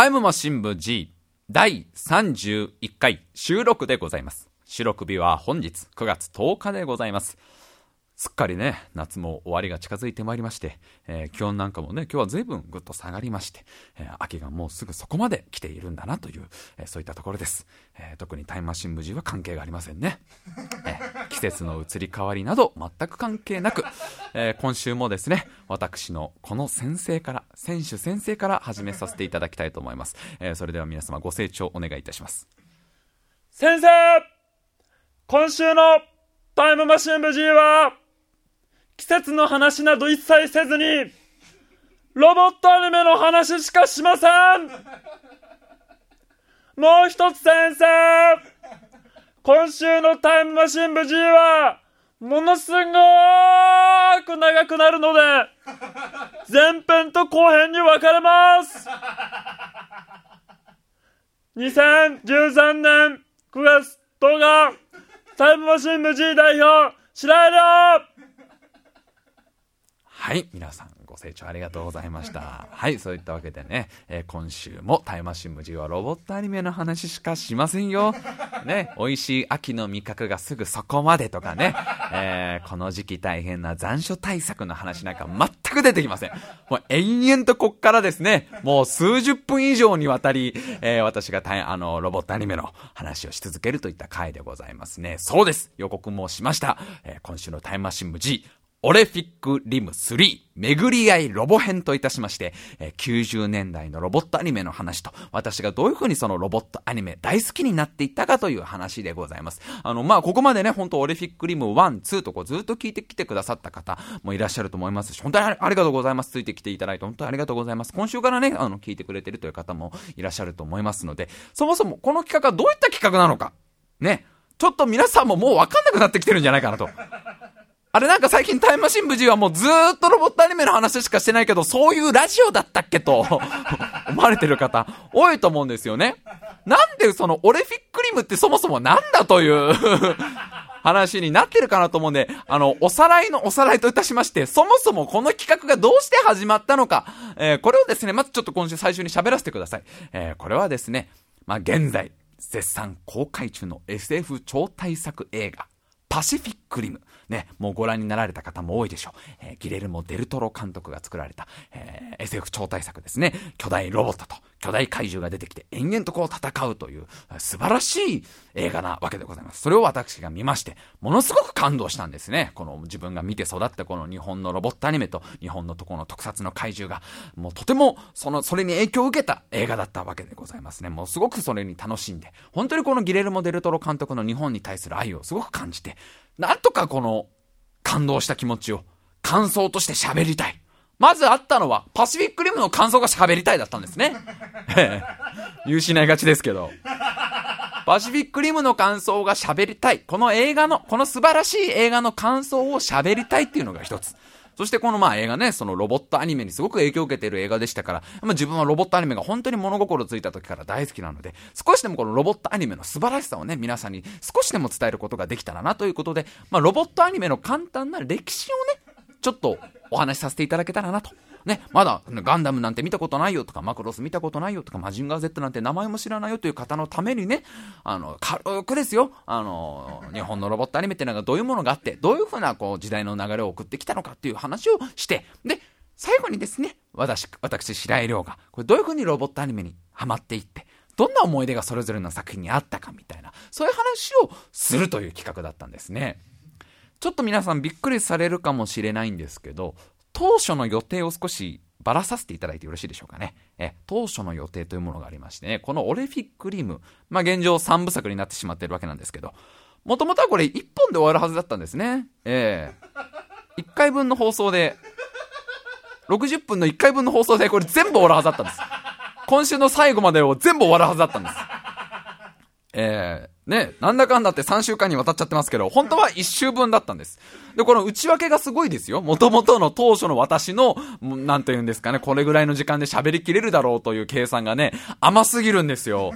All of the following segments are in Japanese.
タイムマシン部 G 第31回収録でございます。収録日は本日9月10日でございます。すっかりね、夏も終わりが近づいてまいりまして、えー、気温なんかもね、今日は随分ぐっと下がりまして、えー、秋がもうすぐそこまで来ているんだなという、えー、そういったところです。え特にタイムマシン無事は関係がありませんね。え季節の移り変わりなど全く関係なく、え今週もですね、私のこの先生から、選手先生から始めさせていただきたいと思います。えそれでは皆様ご清聴お願いいたします。先生今週のタイムマシン無事は、季節の話など一切せずに、ロボットアニメの話しかしませんもう一つ先生今週のタイムマシン部 G は、ものすごーく長くなるので、前編と後編に分かれます。2013年9月10日、タイムマシン部 G 代表、白井亮はい、皆さんご清聴ありがとうございました。はい、そういったわけでね、えー、今週もタイムマシン無事はロボットアニメの話しかしませんよ。ね、美味しい秋の味覚がすぐそこまでとかね、えー、この時期大変な残暑対策の話なんか全く出てきません。もう延々とこっからですね、もう数十分以上にわたり、えー、私があの、ロボットアニメの話をし続けるといった回でございますね。そうです。予告もしました。え今週のタイムマシン無事、オレフィックリム3巡り合いロボ編といたしまして、え90年代のロボットアニメの話と、私がどういう風にそのロボットアニメ大好きになっていったかという話でございます。あの、まあ、ここまでね、本当オレフィックリム1、2とこうずっと聞いてきてくださった方もいらっしゃると思いますし、本当にありがとうございます。ついてきていただいて本当にありがとうございます。今週からね、あの、聞いてくれてるという方もいらっしゃると思いますので、そもそもこの企画はどういった企画なのか、ね、ちょっと皆さんももうわかんなくなってきてるんじゃないかなと。あれなんか最近タイムマシン無事はもうずーっとロボットアニメの話しかしてないけど、そういうラジオだったっけと 思われてる方多いと思うんですよね。なんでそのオレフィックリムってそもそもなんだという 話になってるかなと思うんで、あの、おさらいのおさらいといたしまして、そもそもこの企画がどうして始まったのか、えー、これをですね、まずちょっと今週最初に喋らせてください。えー、これはですね、まあ、現在、絶賛公開中の SF 超大作映画、パシフィックリム。ね、もうご覧になられた方も多いでしょう。えー、ギレルモ・デルトロ監督が作られた、えー、SF 超大作ですね。巨大ロボットと巨大怪獣が出てきて延々とこう戦うという素晴らしい映画なわけでございます。それを私が見まして、ものすごく感動したんですね。この自分が見て育ったこの日本のロボットアニメと日本のとこの特撮の怪獣が、もうとてもその、それに影響を受けた映画だったわけでございますね。もうすごくそれに楽しんで、本当にこのギレルモ・デルトロ監督の日本に対する愛をすごく感じて、なんとかこの感動した気持ちを感想として喋りたい。まずあったのは、パシフィックリムの感想が喋りたいだったんですね。言う失いがちですけど。パシフィックリムの感想が喋りたい。この映画の、この素晴らしい映画の感想を喋りたいっていうのが一つ。そしてこのまあ映画ね、そのロボットアニメにすごく影響を受けている映画でしたから、まあ、自分はロボットアニメが本当に物心ついた時から大好きなので、少しでもこのロボットアニメの素晴らしさをね、皆さんに少しでも伝えることができたらなということで、まあロボットアニメの簡単な歴史をね、ちょっとお話しさせていただけたらなとね、まだガンダムなんて見たことないよとか、マクロス見たことないよとか、マジンガー Z なんて名前も知らないよという方のためにね、あの、軽くですよ、あの、日本のロボットアニメっていうのがどういうものがあって、どういうふうなこう時代の流れを送ってきたのかっていう話をして、で、最後にですね、私、私、白井亮が、これどういうふうにロボットアニメにハマっていって、どんな思い出がそれぞれの作品にあったかみたいな、そういう話をするという企画だったんですね。ちょっと皆さんびっくりされるかもしれないんですけど、当初の予定を少しばらさせていただいてよろしいでしょうかね。え、当初の予定というものがありましてね、このオレフィックリム、まあ、現状3部作になってしまっているわけなんですけど、もともとはこれ1本で終わるはずだったんですね。ええー、1回分の放送で、60分の1回分の放送でこれ全部終わるはずだったんです。今週の最後までを全部終わるはずだったんです。えー、ね、なんだかんだって3週間にわたっちゃってますけど、本当は1週分だったんです。で、この内訳がすごいですよ。元々の当初の私の、なんて言うんですかね、これぐらいの時間で喋りきれるだろうという計算がね、甘すぎるんですよ。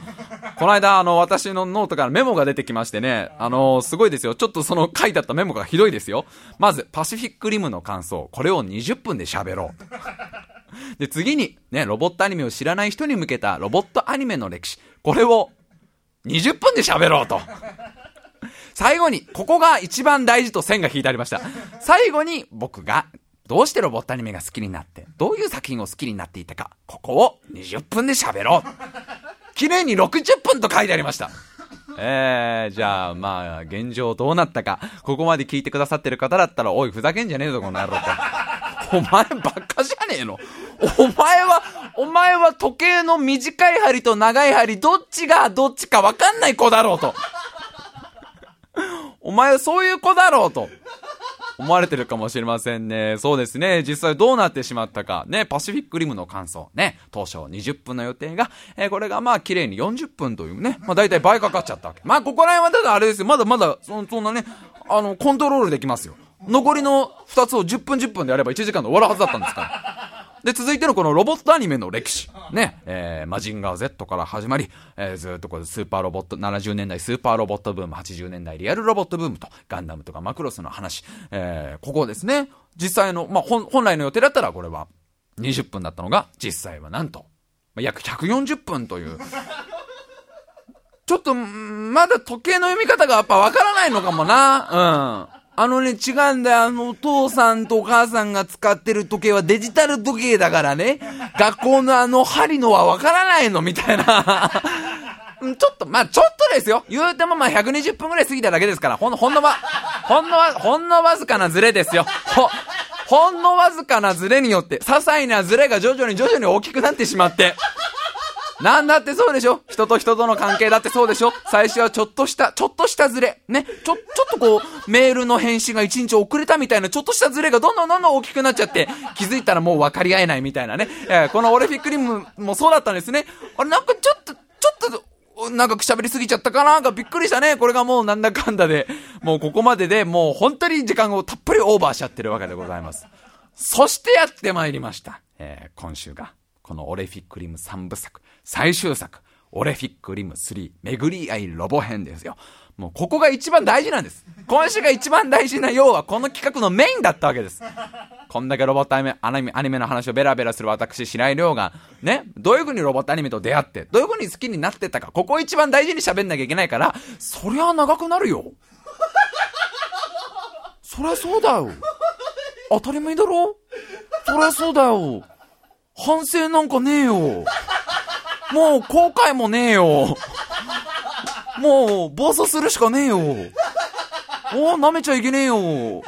この間、あの、私のノートからメモが出てきましてね、あのすごいですよ。ちょっとその書いてあったメモがひどいですよ。まず、パシフィックリムの感想。これを20分で喋ろう。で、次に、ね、ロボットアニメを知らない人に向けたロボットアニメの歴史。これを20分で喋ろうと。最後に、ここが一番大事と線が引いてありました。最後に僕がどうしてロボットアニメが好きになって、どういう作品を好きになっていたか、ここを20分で喋ろう。綺麗に60分と書いてありました。えー、じゃあ、まあ、現状どうなったか、ここまで聞いてくださってる方だったら、おい、ふざけんじゃねえぞ、この野郎と。お前ばっかじゃねえのお前は、お前は時計の短い針と長い針、どっちがどっちかわかんない子だろうと。お前はそういう子だろうと。思われてるかもしれませんね。そうですね。実際どうなってしまったか。ね、パシフィックリムの感想。ね、当初20分の予定が、えー、これがまあ綺麗に40分というね、まあ大体倍かかっちゃったわけ。まあここら辺はただあれですよ。まだまだ、そそんなね、あの、コントロールできますよ。残りの2つを10分10分でやれば1時間で終わるはずだったんですから。で、続いてのこのロボットアニメの歴史。ね、えー、マジンガー Z から始まり、えー、ずっとこれスーパーロボット、70年代スーパーロボットブーム、80年代リアルロボットブームと、ガンダムとかマクロスの話。えー、ここですね、実際の、まあ、本、来の予定だったらこれは20分だったのが、実際はなんと、ま、約140分という、ちょっと、まだ時計の読み方がやっぱわからないのかもな。うん。あのね、違うんだよ。あの、お父さんとお母さんが使ってる時計はデジタル時計だからね。学校のあの針のはわからないのみたいな。ちょっと、まあちょっとですよ。言うてもまあ120分くらい過ぎただけですから、ほんの、ほんのわ、ほんのわ、ほんのわずかなズレですよ。ほ、ほんのわずかなズレによって、些細なズレが徐々に徐々に大きくなってしまって、なんだってそうでしょ？人と人との関係だってそうでしょ？最初はちょっとした、ちょっとしたズレ。ね？ちょ、ちょっとこう、メールの返信が一日遅れたみたいな、ちょっとしたズレがどんどんどんどん大きくなっちゃって、気づいたらもう分かり合えないみたいなね。え、このオレフィックリムもそうだったんですね。あれ、なんかちょっと、ちょっと、なんか喋りすぎちゃったかな？なんかびっくりしたね。これがもうなんだかんだで、もうここまででもう本当に時間をたっぷりオーバーしちゃってるわけでございます。そしてやってまいりました。えー、今週が、このオレフィックリム3部作、最終作、オレフィックリム3、巡り合いロボ編ですよ。もうここが一番大事なんです。今週が一番大事な要はこの企画のメインだったわけです。こんだけロボットアニメ、アニメアニメの話をベラベラする私、白井亮が、ね、どういう風にロボットアニメと出会って、どういう風に好きになってたか、ここを一番大事に喋んなきゃいけないから、そりゃ長くなるよ。そりゃそうだよ。当たり前だろそりゃそうだよ。反省なんかねえよ。もう後悔もねえよ。もう暴走するしかねえよ。おお舐めちゃいけねえよ。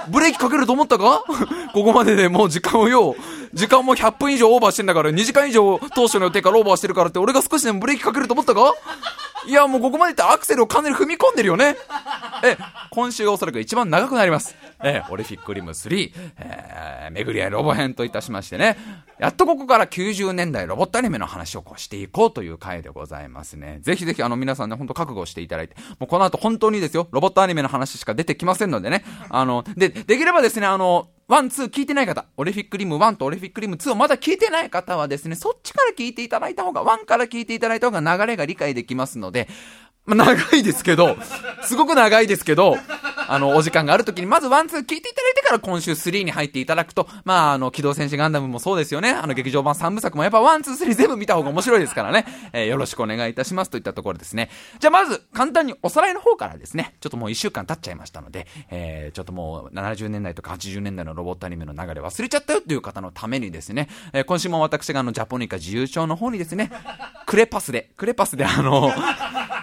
ブレーキかけると思ったか？ここまででもう時間をよ。時間も100分以上オーバーしてんだから、2時間以上当初の予定からオーバーしてるからって、俺が少しでもブレーキかけると思ったか？いや、もうここまでいってアクセルをかなり踏み込んでるよね。え、今週おそらく一番長くなります。え、オレフィックリム3、えー、めぐりあいロボ編といたしましてね、やっとここから90年代ロボットアニメの話をこうしていこうという回でございますね。ぜひぜひあの皆さんね、ほんと覚悟していただいて、もうこの後本当にですよ、ロボットアニメの話しか出てきませんのでね、あの、で、できればですね、あの、ワン、ツー聞いてない方、オレフィックリム1とオレフィックリム2をまだ聞いてない方はですね、そっちから聞いていただいた方が、ワンから聞いていただいた方が流れが理解できますので、まあ、長いですけど、すごく長いですけど、あの、お時間がある時に、まずワンツー聞いていただいてから今週3に入っていただくと、まあ、あの、機動戦士ガンダムもそうですよね。あの、劇場版3部作もやっぱワンツースリー全部見た方が面白いですからね。えー、よろしくお願いいたしますといったところですね。じゃあまず、簡単におさらいの方からですね、ちょっともう1週間経っちゃいましたので、えー、ちょっともう70年代とか80年代のロボットアニメの流れ忘れちゃったよっていう方のためにですね、えー、今週も私があの、ジャポニカ自由帳の方にですね、クレパスで、クレパスであの、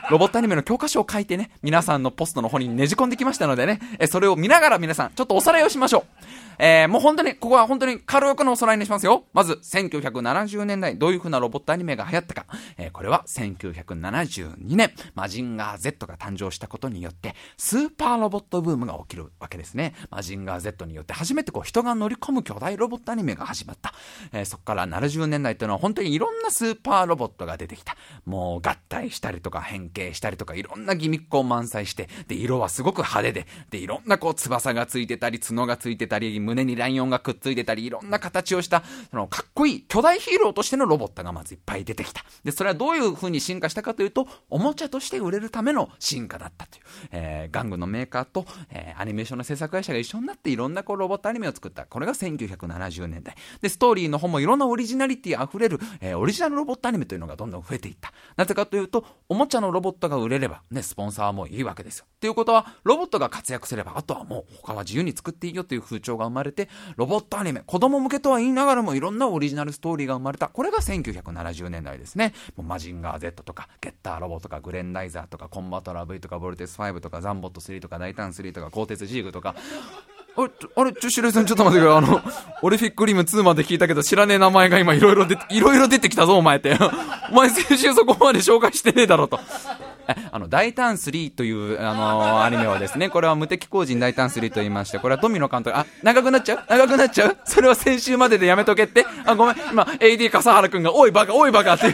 ロボットアニメの教科書を書いてね、皆さんのポストの方にねじ込んできましたのでね、えそれを見ながら皆さん、ちょっとおさらいをしましょう。えー、もう本当に、ここは本当に軽くのおさらいにしますよ。まず、1970年代、どういう風なロボットアニメが流行ったか。えー、これは1972年、マジンガー Z が誕生したことによって、スーパーロボットブームが起きるわけですね。マジンガー Z によって初めてこう人が乗り込む巨大ロボットアニメが始まった。えー、そこから70年代というのは本当にいろんなスーパーロボットが出てきた。もう合体したりとか変形したりとかいろんなギミックを満載して、で、色はすごく派手で、で、いろんなこう翼がついてたり、角がついてたり、胸にライオンがくっついてたり、いろんな形をした、その、かっこいい巨大ヒーローとしてのロボットがまずいっぱい出てきた。で、それはどういう風に進化したかというと、おもちゃとして売れるための進化だったという。えー、玩具のメーカーと、えー、アニメーションの制作会社が一緒になっていろんなこうロボットアニメを作った。これが1970年代。で、ストーリーの方もいろんなオリジナリティ溢れる、えー、オリジナルロボットアニメというのがどんどん増えていった。なぜかというと、おもちゃのロボットが売れれば、ね、スポンサーもいいわけですよ。ということは、ロボットが活躍すれば、あとはもう他は自由に作っていいよという風潮がまれて、ロボットアニメ、子供向けとは言いながらもいろんなオリジナルストーリーが生まれた。これが1970年代ですね。もうマジンガー Z とか、ゲッターロボとか、グレンダイザーとか、コンバトラー V とか、ボルテス5とか、ザンボット3とか、大胆3とか、鋼鉄ジーグとか、あれ、あれ、ちょ、白井さん、ちょっと待ってくれ。あの、オリフィックリム2まで聞いたけど、知らねえ名前が今いろいろ出て、いろいろ出てきたぞ、お前って。お前先週そこまで紹介してねえだろと。あの、大胆3という、あのー、アニメはですね、これは無敵工人大胆3と言いまして、これは富野監督、あ、長くなっちゃう？長くなっちゃう？それは先週まででやめとけって？あ、ごめん、今、AD 笠原くんが、おいバカ、おいバカって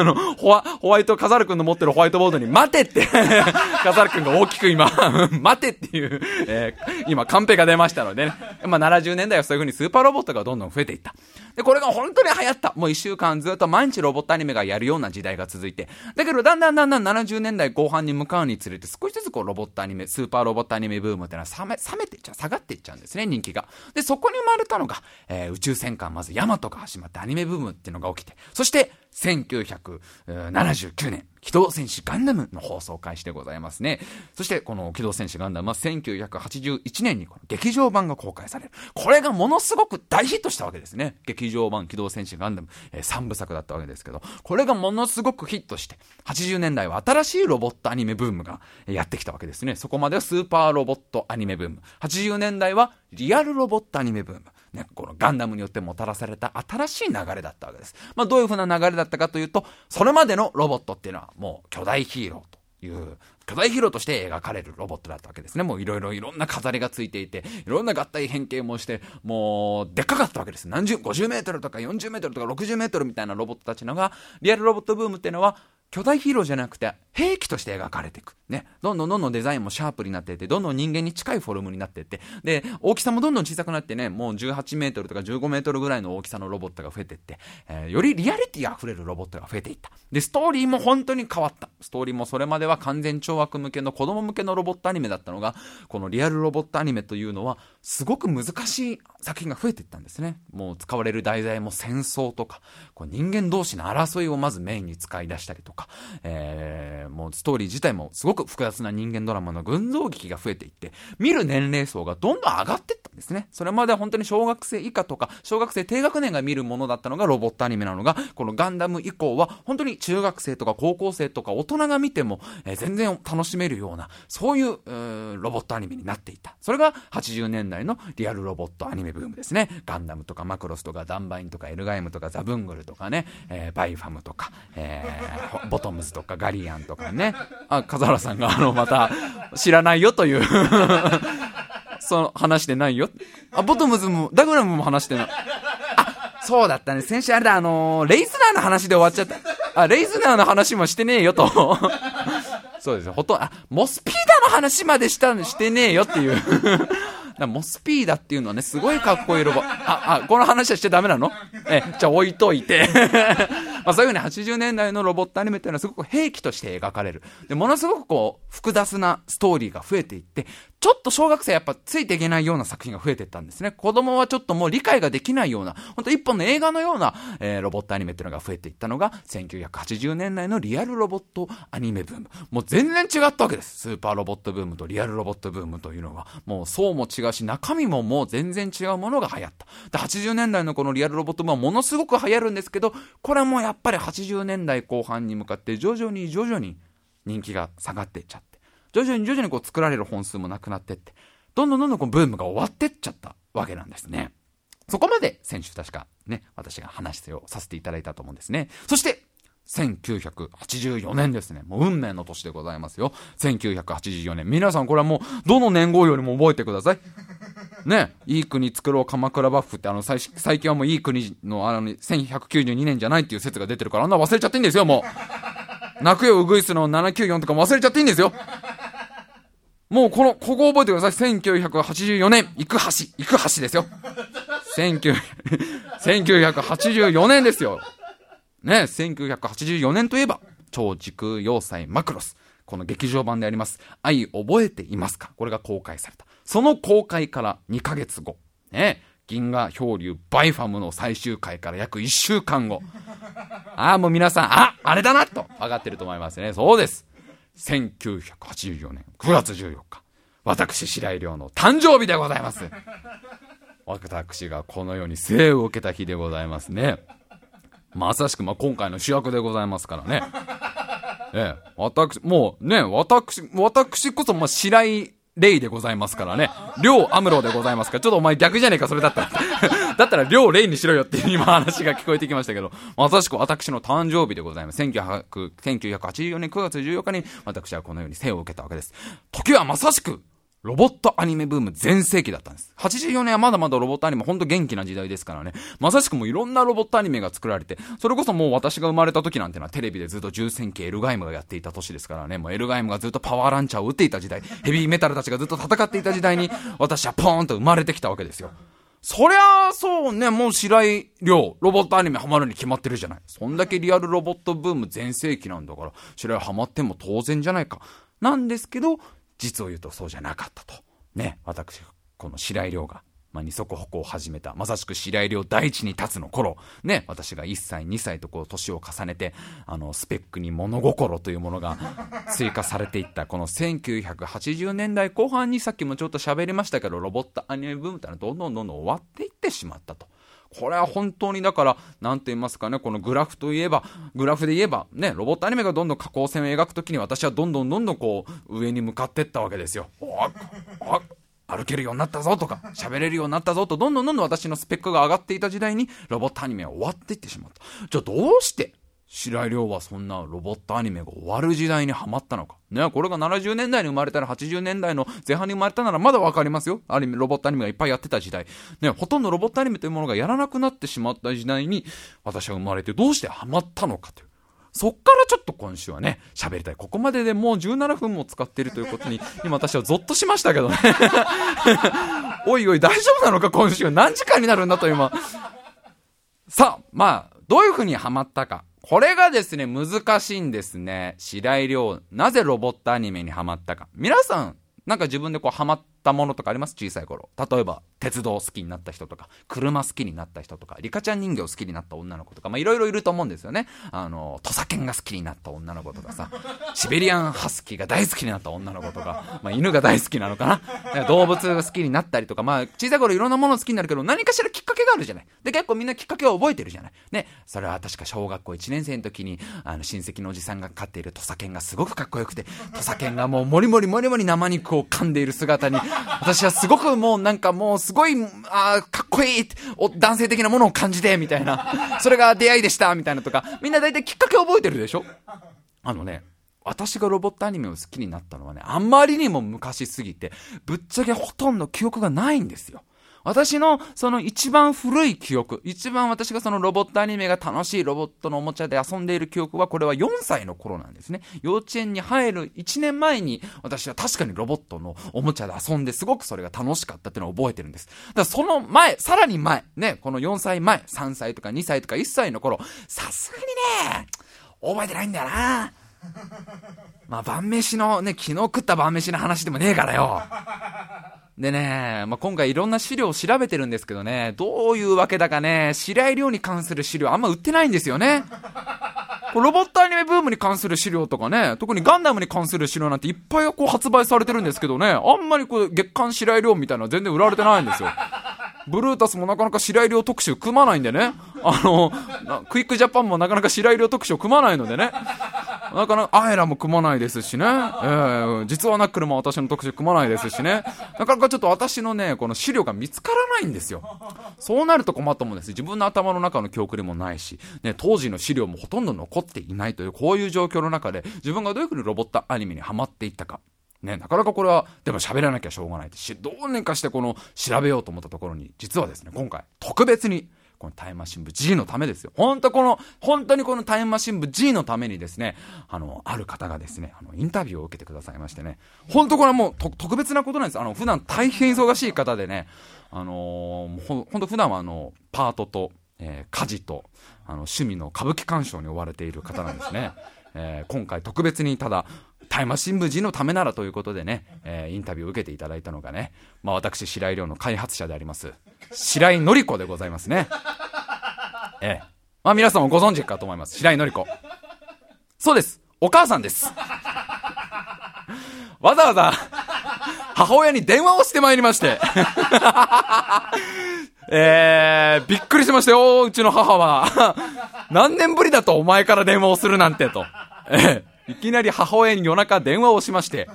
あの、ホワ、ホワイト、笠原くんの持ってるホワイトボードに、待てって笠原くんが大きく今 待てっていう、えー、今、カンペが出ましたのでね。まあ、70年代はそういう風にスーパーロボットがどんどん増えていった。で、これが本当に流行った。もう一週間ずっと毎日ロボットアニメがやるような時代が続いて。だけど、だんだんだんだん70年代後半に向かうにつれて、少しずつこうロボットアニメ、スーパーロボットアニメブームっていうのは冷め、冷めていっちゃう、下がっていっちゃうんですね、人気が。で、そこに生まれたのが、えー、宇宙戦艦、まずヤマトが始まってアニメブームっていうのが起きて、そして、1979年、機動戦士ガンダムの放送開始でございますね。そして、この機動戦士ガンダムは1981年にこの劇場版が公開される。これがものすごく大ヒットしたわけですね。劇場版機動戦士ガンダム、えー、3部作だったわけですけど、これがものすごくヒットして、80年代は新しいロボットアニメブームがやってきたわけですね。そこまではスーパーロボットアニメブーム。80年代はリアルロボットアニメブーム。ね、このガンダムによってもたらされた新しい流れだったわけです。まあ、どういう風な流れだったかというと、それまでのロボットっていうのはもう巨大ヒーローという、巨大ヒーローとして描かれるロボットだったわけですね。もういろいろいろんな飾りがついていて、いろんな合体変形もして、もう、でっかかったわけです。何十、50メートルとか40メートルとか60メートルみたいなロボットたちのが、リアルロボットブームっていうのは、巨大ヒーローじゃなくて兵器として描かれていく。ね。どんどんどんどんデザインもシャープになっていって、どんどん人間に近いフォルムになっていって、で、大きさもどんどん小さくなってね、もう18メートルとか15メートルぐらいの大きさのロボットが増えていって、えー、よりリアリティ溢れるロボットが増えていった。で、ストーリーも本当に変わった。ストーリーもそれまでは完全懲悪向けの子供向けのロボットアニメだったのが、このリアルロボットアニメというのは、すごく難しい作品が増えていったんですね。もう使われる題材も戦争とか、こう人間同士の争いをまずメインに使い出したりとか、えー、もうストーリー自体もすごく複雑な人間ドラマの群像劇が増えていって、見る年齢層がどんどん上がっていったんですね。それまでは本当に小学生以下とか、小学生低学年が見るものだったのがロボットアニメなのが、このガンダム以降は本当に中学生とか高校生とか大人が見ても、えー、全然楽しめるような、そういう、うロボットアニメになっていた。それが80年代のリアルロボットアニメブームですね。ガンダムとかマクロスとかダンバインとかエルガイムとかザブングルとかね、えー、バイファムとか、えー、ボトムズとかガリアンとかね、あ、笠原さんがあの、また、知らないよという その、話してないよ。あ、ボトムズも、ダグラムも話してない。あ、そうだったね。先週あれだ、あのー、レイズナーの話で終わっちゃった。あ、レイズナーの話もしてねえよと。そうですほとんど、あ、モスピーダの話までしたしてねえよっていうモスピーダっていうのはね、すごいかっこいいロボ。あ、あ、この話はしちゃダメなの？え、じゃあ置いといてまあそういうふうに80年代のロボットアニメっていうのはすごく兵器として描かれる。で、ものすごくこう、複雑なストーリーが増えていって、ちょっと小学生やっぱついていけないような作品が増えていったんですね。子供はちょっともう理解ができないような、本当一本の映画のような、えー、ロボットアニメっていうのが増えていったのが、1980年代のリアルロボットアニメブーム。もう全然違ったわけです。スーパーロボットブームとリアルロボットブームというのは。もう層も違うし、中身ももう全然違うものが流行った。で、80年代のこのリアルロボットブームはものすごく流行るんですけど、これもやっっぱり80年代後半に向かって徐々に徐々に人気が下がっていっちゃって。徐々に徐々にこう作られる本数もなくなってって、どんどんどんどんこうブームが終わってっちゃったわけなんですね。そこまで先週確かね、私が話をさせていただいたと思うんですね。そして、1984年ですね。もう運命の年でございますよ。1984年。皆さんこれはもう、どの年号よりも覚えてください。ね、いい国作ろう鎌倉幕府ってあの最最近はもういい国のあの1192年じゃないっていう説が出てるからあんな忘れちゃっていいんですよ、もう。泣くよウグイスの794とか忘れちゃっていいんですよ。もうこの、ここ覚えてください。1984年、行く橋、行く橋ですよ。19 1984年ですよ。ね、1984年といえば、超時空要塞マクロス。この劇場版であります。愛覚えていますか？これが公開された。その公開から2ヶ月後。ね、銀河漂流バイファムの最終回から約1週間後。ああ、もう皆さん、ああれだなと分かってると思いますね。そうです。1984年9月14日。私、白井亮の誕生日でございます。私がこの世に生を受けた日でございますね。まさしく、ま、今回の主役でございますからね。ええ、私、もうね、私、私こそ、ま、白井レイでございますからね。両アムロでございますから。ちょっとお前逆じゃねえか、それだったら。だったら両レイにしろよっていう今話が聞こえてきましたけど、まさしく私の誕生日でございます。1984年9月14日に私はこのように生を受けたわけです。時はまさしくロボットアニメブーム全盛期だったんです。84年はまだまだロボットアニメほんと元気な時代ですからね。まさしくもいろんなロボットアニメが作られて、それこそもう私が生まれた時なんてのはテレビでずっと重戦記エルガイムがやっていた年ですからね。もうエルガイムがずっとパワーランチャーを撃っていた時代、ヘビーメタルたちがずっと戦っていた時代に、私はポーンと生まれてきたわけですよ。そりゃあ、そうね、もう白井亮、ロボットアニメハマるに決まってるじゃない。そんだけリアルロボットブーム全盛期なんだから、白井ハマっても当然じゃないか。なんですけど、実を言うとそうじゃなかったと。ね、私、この白井亮が、まあ、二足歩行を始めた、まさしく白井亮第一に立つの頃、ね、私が1歳、2歳とこう、年を重ねて、あの、スペックに物心というものが追加されていった、この1980年代後半にさっきもちょっと喋りましたけど、ロボットアニメブームってのはどんどんどんどん終わっていってしまったと。これは本当にだから、なんて言いますかね、このグラフといえば、グラフで言えば、ね、ロボットアニメがどんどん下降線を描くときに私はどんどんどんどんこう、上に向かってったわけですよ。歩けるようになったぞとか、喋れるようになったぞと、どんどんどんどん私のスペックが上がっていた時代に、ロボットアニメは終わっていってしまった。じゃあどうして、白井亮はそんなロボットアニメが終わる時代にはまったのか。ね、これが70年代に生まれたら80年代の前半に生まれたならまだわかりますよ。ある意味ロボットアニメがいっぱいやってた時代。ね、ほとんどロボットアニメというものがやらなくなってしまった時代に私は生まれてどうしてハマったのかという。そっからちょっと今週はね、喋りたい。ここまででもう17分も使っているということに、今私はゾッとしましたけどね。おいおい大丈夫なのか今週何時間になるんだと今。さあ、まあ、どういう風にハマったか。これがですね、難しいんですね。白井亮、なぜロボットアニメにハマったか。皆さん、なんか自分でこうハマったものとかあります？小さい頃。例えば、鉄道好きになった人とか、車好きになった人とか、リカちゃん人形好きになった女の子とか、まあいろいろいると思うんですよね。あの、土佐犬が好きになった女の子とかさ、シベリアンハスキーが大好きになった女の子とか、まあ犬が大好きなのかな。動物が好きになったりとか、まあ小さい頃いろんなもの好きになるけど、何かしらきっかけがあるじゃない。で、結構みんなきっかけを覚えてるじゃない。ね、それは確か小学校1年生の時に、あの、親戚のおじさんが飼っている土佐犬がすごくかっこよくて、土佐犬がもうもりもりもりもり生肉を噛んでいる姿に、私はすごくもうなんかもうすごい、あかっこいい男性的なものを感じて、みたいな。それが出会いでした、みたいなとか。みんな大体きっかけ覚えてるでしょ？あのね、私がロボットアニメを好きになったのはね、あんまりにも昔すぎて、ぶっちゃけほとんど記憶がないんですよ。私のその一番古い記憶、一番私がそのロボットアニメが楽しいロボットのおもちゃで遊んでいる記憶は、これは4歳の頃なんですね。幼稚園に入る1年前に、私は確かにロボットのおもちゃで遊んで、すごくそれが楽しかったっていうのを覚えてるんです。だからその前、さらに前、ね、この4歳前、3歳とか2歳とか1歳の頃、さすがにね、覚えてないんだよな。まあ、晩飯のね、昨日食った晩飯の話でもねえからよ。でね、まあ、今回いろんな資料を調べてるんですけどね、どういうわけだかね、白井亮に関する資料あんま売ってないんですよね。ロボットアニメブームに関する資料とかね、特にガンダムに関する資料なんていっぱいこう発売されてるんですけどね、あんまりこう月刊白井亮みたいなのは全然売られてないんですよ。ブルータスもなかなか白井亮特集組まないんでね、あの、クイックジャパンもなかなか白井亮特集組まないのでね、なかなかアイラも組まないですしね、えー、実はナックルも私の特集組まないですしね、なかなかちょっと私のね、この資料が見つからないんですよ。そうなると困ったもんです。自分の頭の中の記憶にもないし、ね、当時の資料もほとんど残っていないという、こういう状況の中で、自分がどういうふうにロボットアニメにハマっていったか。ね、なかなかこれは、でも喋らなきゃしょうがないし、どうにかしてこの調べようと思ったところに、実はですね、今回、特別に、このタイムマシン部 G のためですよ。本当この、本当にこのタイムマシン部 G のためにですね、あの、ある方がですね、あの、インタビューを受けてくださいましてね、本当これはもう特別なことなんです。あの、普段大変忙しい方でね、あのー、ほ本当普段はあの、パートと、えー、家事と、あの、趣味の歌舞伎鑑賞に追われている方なんですね。えー、今回特別にただ、タイマ新聞時のためならということでね、えー、インタビューを受けていただいたのがね、まあ私、白井亮の開発者であります、白井のり子でございますね。ええ、まあ皆さんもご存知かと思います。白井のり子。そうです。お母さんです。わざわざ、母親に電話をしてまいりまして。えー、びっくりしましたよ、うちの母は。何年ぶりだとお前から電話をするなんてと。ええいきなり母親に夜中電話をしまして、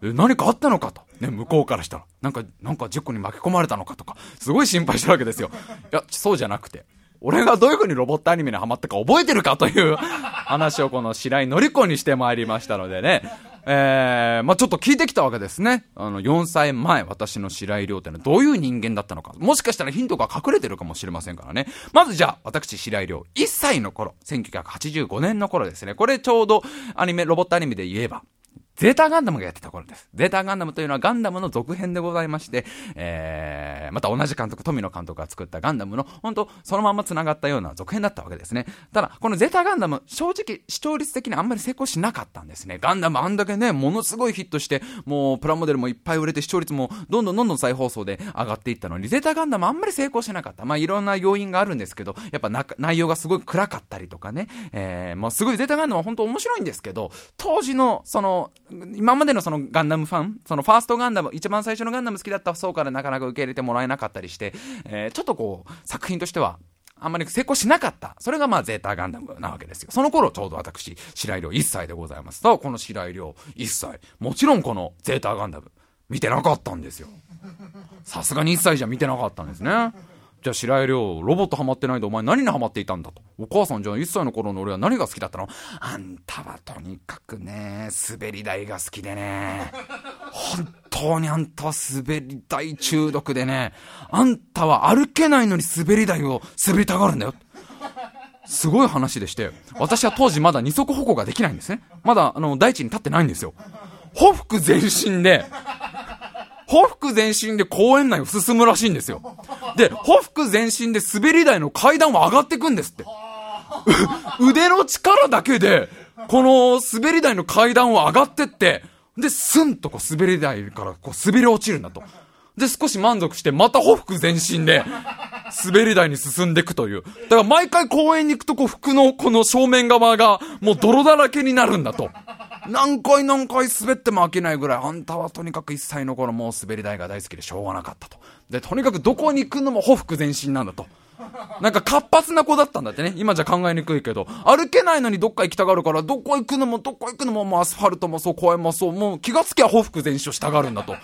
何かあったのか？と。ね、向こうからしたら。なんか、なんか事故に巻き込まれたのかとか、すごい心配したわけですよ。いや、そうじゃなくて。俺がどういう風にロボットアニメにハマったか覚えてるかという話をこの白井のり子にしてまいりましたのでね。えー、まあちょっと聞いてきたわけですね。あの、4歳前、私の白井亮ってのはどういう人間だったのか。もしかしたらヒントが隠れてるかもしれませんからね。まずじゃあ、私白井亮、1歳の頃、1985年の頃ですね。これちょうどアニメ、ロボットアニメで言えば、ゼータガンダムがやってた頃です。ゼータガンダムというのはガンダムの続編でございまして、えー、また同じ監督、富野監督が作ったガンダムの、本当そのまま繋がったような続編だったわけですね。ただ、このゼータガンダム、正直、視聴率的にあんまり成功しなかったんですね。ガンダムあんだけね、ものすごいヒットして、もうプラモデルもいっぱい売れて視聴率もどんどんどんどん再放送で上がっていったのに、ゼータガンダムあんまり成功しなかった。まあいろんな要因があるんですけど、やっぱ内容がすごい暗かったりとかね、えー、まあすごいゼータガンダムは本当面白いんですけど、当時の、その、今までのそのガンダムファン、そのファーストガンダム、一番最初のガンダム好きだった層からなかなか受け入れてもらえなかったりして、えー、ちょっとこう、作品としては、あんまり成功しなかった。それがまあゼータガンダムなわけですよ。その頃ちょうど私、白井亮1歳でございます。と、この白井亮1歳。もちろんこのゼータガンダム、見てなかったんですよ。さすがに1歳じゃ見てなかったんですね。じゃあ白井亮、ロボットハマってないでお前何にハマっていたんだと。お母さんじゃあ1歳の頃の俺は何が好きだったの？あんたはとにかくね、滑り台が好きでね。本当にあんたは滑り台中毒でね。あんたは歩けないのに滑り台を滑りたがるんだよ。すごい話でして、私は当時まだ二足歩行ができないんですね。まだ、あの、大地に立ってないんですよ。ほふ前進で、ほふく前進で公園内を進むらしいんですよ。で、ほふく前進で滑り台の階段を上がっていくんですって。腕の力だけで、この滑り台の階段を上がってって、で、スンとこう滑り台からこう滑り落ちるんだと。で、少し満足して、またほふく前進で、滑り台に進んでいくという。だから毎回公園に行くとこう服のこの正面側がもう泥だらけになるんだと。何回何回滑っても飽きないぐらい、あんたはとにかく1歳の頃もう滑り台が大好きでしょうがなかったと。で、とにかくどこに行くのもほふく前進なんだと。なんか活発な子だったんだってね。今じゃ考えにくいけど。歩けないのにどっか行きたがるから、どこ行くのもどこ行くのももうアスファルトもそう、公園もそう、もう気がつきゃほふく前進をしたがるんだと。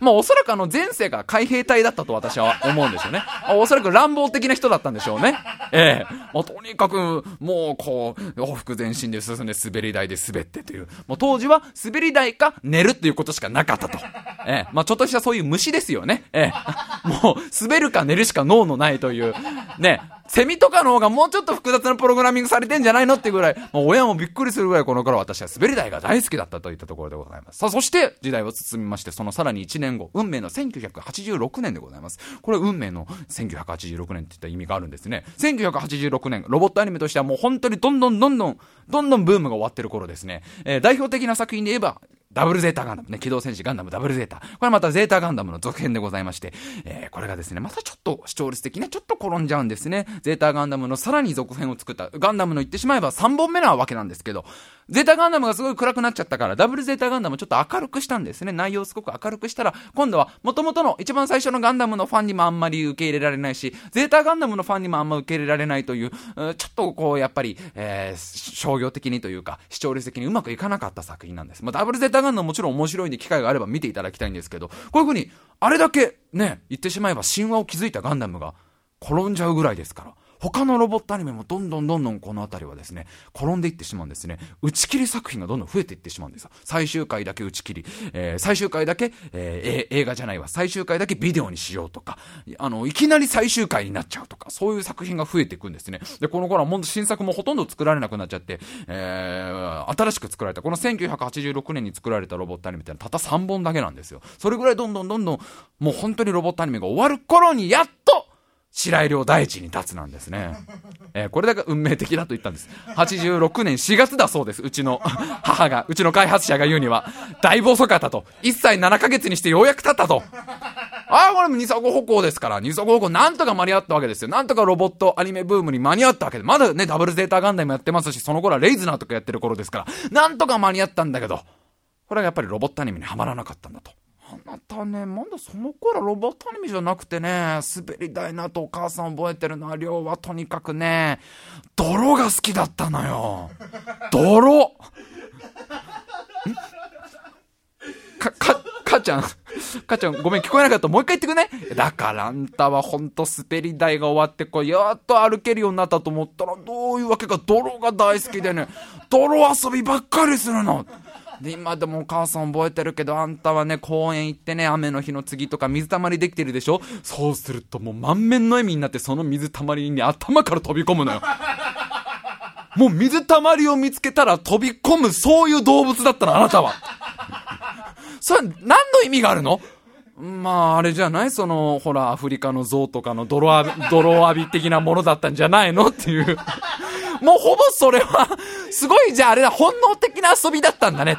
まあおそらくあの前世が海兵隊だったと私は思うんですよね。おそらく乱暴的な人だったんでしょうね。ええまあ、とにかく、もうこう、往復前進で進んで滑り台で滑ってという。もう当時は滑り台か寝るっていうことしかなかったと。ええまあちょっとしたそういう虫ですよね。ええ もう滑るか寝るしか脳のないという。ね。セミとかの方がもうちょっと複雑なプログラミングされてんじゃないのってぐらい、もう親もびっくりするぐらいこの頃私は滑り台が大好きだったといったところでございます。さあ、そして時代を進みまして、そのさらに1年後、運命の1986年でございます。これ運命の1986年っていった意味があるんですね。1986年、ロボットアニメとしてはもう本当にどんどんどんどん、どんどんブームが終わってる頃ですね。えー、代表的な作品で言えば、ダブルゼータガンダムね、機動戦士ガンダムダブルゼータ。これまたゼータガンダムの続編でございまして、えー、これがですね、またちょっと視聴率的にちょっと転んじゃうんですね。ゼータガンダムのさらに続編を作った、ガンダムの言ってしまえば3本目なわけなんですけど、ゼータガンダムがすごい暗くなっちゃったから、ダブルゼータガンダムちょっと明るくしたんですね。内容すごく明るくしたら、今度は元々の一番最初のガンダムのファンにもあんまり受け入れられないし、ゼータガンダムのファンにもあんま受け入れられないという、ちょっとこう、やっぱり、えー、商業的にというか、視聴率的にうまくいかなかった作品なんです。まあ、ダブルゼータガンダムもちろん面白いんで機会があれば見ていただきたいんですけど、こういうふうに、あれだけね、言ってしまえば神話を築いたガンダムが転んじゃうぐらいですから、他のロボットアニメもどんどんどんどんこの辺りはですね、転んでいってしまうんですね。打ち切り作品がどんどん増えていってしまうんですよ。最終回だけ打ち切り、えー、最終回だけ、えー、映画じゃないわ、最終回だけビデオにしようとか、あの、いきなり最終回になっちゃうとか、そういう作品が増えていくんですね。で、この頃はもう新作もほとんど作られなくなっちゃって、えー、新しく作られた、この1986年に作られたロボットアニメってたった3本だけなんですよ。それぐらいどんどんどんどん、もう本当にロボットアニメが終わる頃に、やっと、白井亮第一に立つなんですね。えー、これだけ運命的だと言ったんです。86年4月だそうです。うちの 母が、うちの開発者が言うには、だいぶ遅かったと。1歳7ヶ月にしてようやく立ったと。ああ、これも二足歩行ですから、二足歩行なんとか間に合ったわけですよ。なんとかロボットアニメブームに間に合ったわけで、まだね、ダブルゼータガンダムやってますし、その頃はレイズナーとかやってる頃ですから、なんとか間に合ったんだけど、これがやっぱりロボットアニメにはまらなかったんだと。あなたね、まだその頃ロボットアニメじゃなくてね、滑り台なとお母さん覚えてるのは、量はとにかくね、泥が好きだったのよ。泥。か、か、母ちゃん、母ちゃんごめん聞こえなかった。もう一回言ってくねだからあんたはほんと滑り台が終わってこう、やっと歩けるようになったと思ったら、どういうわけか泥が大好きでね、泥遊びばっかりするの。で、今でもお母さん覚えてるけど、あんたはね、公園行ってね、雨の日の次とか水たまりできてるでしょ？そうするともう満面の笑みになってその水たまりに頭から飛び込むのよ。もう水たまりを見つけたら飛び込む、そういう動物だったの、あなたは。それ、何の意味があるの？まあ、あれじゃない？その、ほら、アフリカの象とかの泥泥浴び的なものだったんじゃないの？っていう。もうほぼそれは、すごい、じゃああれだ、本能的な遊びだったんだね。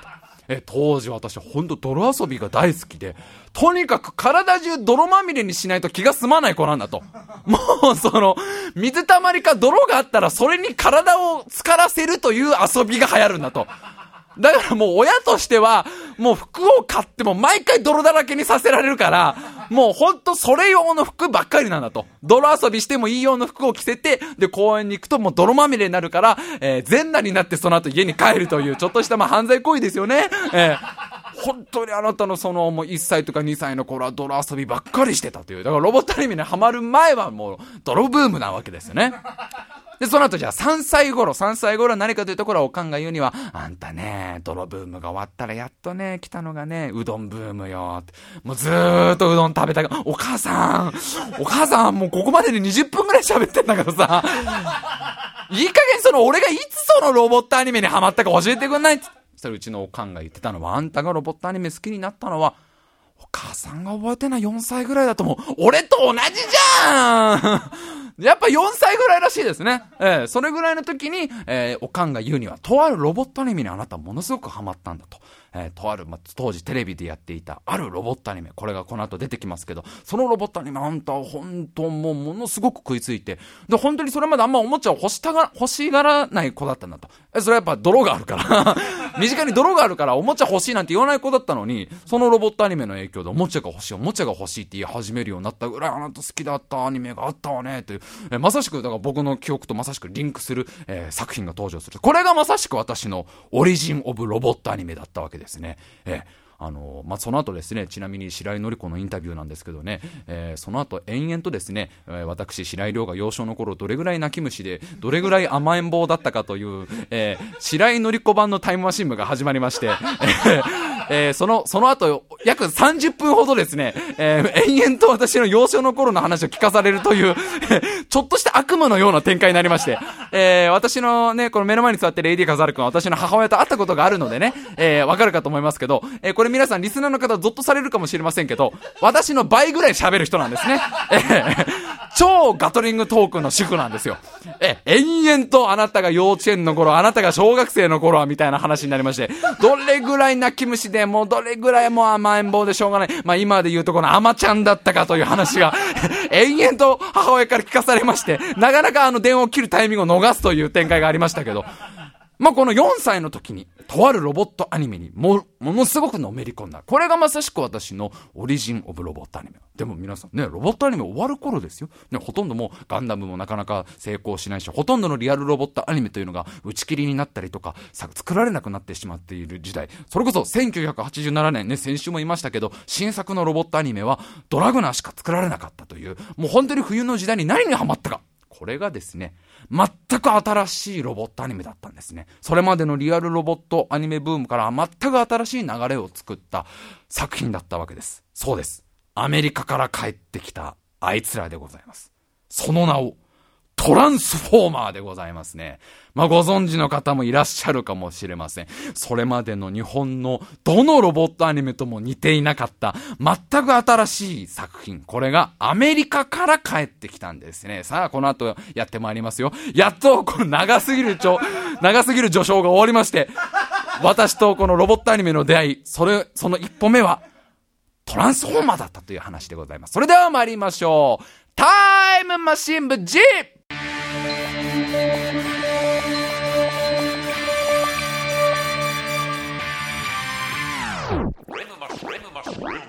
え、当時私ほんと泥遊びが大好きで、とにかく体中泥まみれにしないと気が済まない子なんだと。もうその、水たまりか泥があったらそれに体を浸からせるという遊びが流行るんだと。だからもう親としては、もう服を買っても毎回泥だらけにさせられるから、もうほんとそれ用の服ばっかりなんだと。泥遊びしてもいい用の服を着せて、で、公園に行くともう泥まみれになるから、えー、全裸になってその後家に帰るという、ちょっとしたまあ犯罪行為ですよね。えー、本当にあなたのそのもう1歳とか2歳の頃は泥遊びばっかりしてたという。だからロボットアニメにハマる前はもう泥ブームなわけですよね。で、その後じゃあ3歳頃、3歳頃は何かというところはおかんが言うには、あんたね、泥ブームが終わったらやっとね、来たのがね、うどんブームよ。もうずーっとうどん食べたが、お母さん、お母さんもうここまでに20分くらい喋ってんだからさ、いい加減その俺がいつそのロボットアニメにハマったか教えてくんないそしたらうちのおかんが言ってたのは、あんたがロボットアニメ好きになったのは、お母さんが覚えてない4歳ぐらいだと思う。俺と同じじゃんやっぱ4歳ぐらいらしいですね。えー、それぐらいの時に、えー、おかんが言うには、とあるロボットアニメにあなたものすごくハマったんだと。えー、とある、まあ当時テレビでやっていた、あるロボットアニメ。これがこの後出てきますけど、そのロボットアニメあんたは本当もうものすごく食いついて、で、本当にそれまであんまおもちゃを欲したが、欲しがらない子だったんだと。え、それはやっぱ泥があるから 身近に泥があるからおもちゃ欲しいなんて言わない子だったのに、そのロボットアニメの影響でおもちゃが欲しい、おもちゃが欲しいって言い始めるようになったぐらいあなた好きだったアニメがあったわね、という、えまさしく、だから僕の記憶とまさしくリンクする、えー、作品が登場する。これがまさしく私のオリジン・オブ・ロボットアニメだったわけですですね。えーあのまあ、その後ですね、ちなみに白井紀子のインタビューなんですけどね、えー、その後延々とですね、えー、私、白井亮が幼少の頃どれぐらい泣き虫で、どれぐらい甘えん坊だったかという、えー、白井紀子版のタイムマシン部が始まりまして、えーえー、その、その後、約30分ほどですね、えー、延々と私の幼少の頃の話を聞かされるという、ちょっとした悪夢のような展開になりまして、えー、私のね、この目の前に座ってレイディーカザル君は私の母親と会ったことがあるのでね、え、わかるかと思いますけど、え、これ皆さんリスナーの方ゾッとされるかもしれませんけど、私の倍ぐらい喋る人なんですね。え、超ガトリングトークの主婦なんですよ。え、延々とあなたが幼稚園の頃、あなたが小学生の頃はみたいな話になりまして、どれぐらい泣き虫でで、もうどれぐらいもう甘えん坊でしょうがない。まあ今で言うとこの甘ちゃんだったかという話が 延々と母親から聞かされまして、なかなかあの電話を切るタイミングを逃すという展開がありましたけど、まあ、この4歳の時に、とあるロボットアニメにも、ものすごくのめり込んだ。これがまさしく私のオリジン・オブ・ロボットアニメ。でも皆さんね、ロボットアニメ終わる頃ですよ。ね、ほとんどもうガンダムもなかなか成功しないし、ほとんどのリアルロボットアニメというのが打ち切りになったりとか、作られなくなってしまっている時代。それこそ1987年ね、先週も言いましたけど、新作のロボットアニメはドラグナーしか作られなかったという、もう本当に冬の時代に何にハマったか。これがですね、全く新しいロボットアニメだったんですね。それまでのリアルロボットアニメブームから全く新しい流れを作った作品だったわけです。そうです。アメリカから帰ってきたあいつらでございます。その名を、トランスフォーマーでございますね。まあ、ご存知の方もいらっしゃるかもしれません。それまでの日本のどのロボットアニメとも似ていなかった全く新しい作品。これがアメリカから帰ってきたんですね。さあ、この後やってまいりますよ。やっと、この長すぎるちょ、長すぎる序章が終わりまして、私とこのロボットアニメの出会い、それ、その一歩目は、トランスフォーマーだったという話でございます。それでは参りましょう。タイムマシン部 G! Rhythm of, rhythm.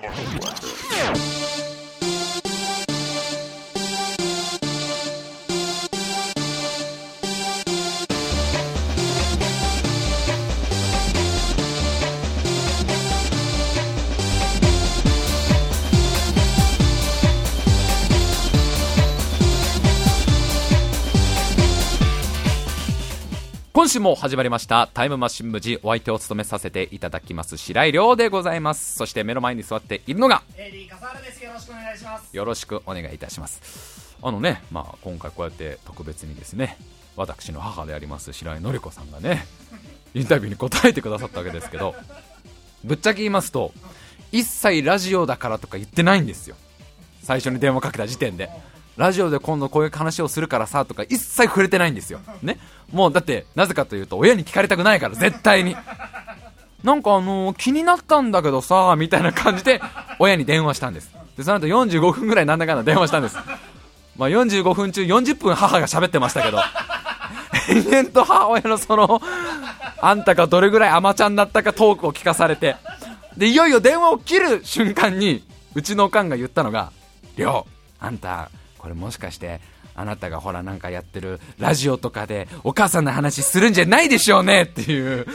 今週も始まりましたタイムマシン無事お相手を務めさせていただきます白井亮でございます。そして目の前に座っているのがエリー笠原です。よろしくお願いします。よろしくお願いいたします。あのねまあ今回こうやって特別にですね私の母であります白井紀子さんがね インタビューに答えてくださったわけですけどぶっちゃけ言いますと一切ラジオだからとか言ってないんですよ。最初に電話かけた時点でラジオで今度こういう話をするからさとか一切触れてないんですよ。ね。もうだって、なぜかというと親に聞かれたくないから、絶対に。なんかあのー、気になったんだけどさ、みたいな感じで親に電話したんです。で、その後45分ぐらいなんだかんだ電話したんです。まあ45分中40分母が喋ってましたけど、延々と母親のその、あんたがどれぐらい甘ちゃんだったかトークを聞かされて、で、いよいよ電話を切る瞬間に、うちのおかんが言ったのが、りょう、あんた、これもしかしてあなたがほらなんかやってるラジオとかでお母さんの話するんじゃないでしょうねっていう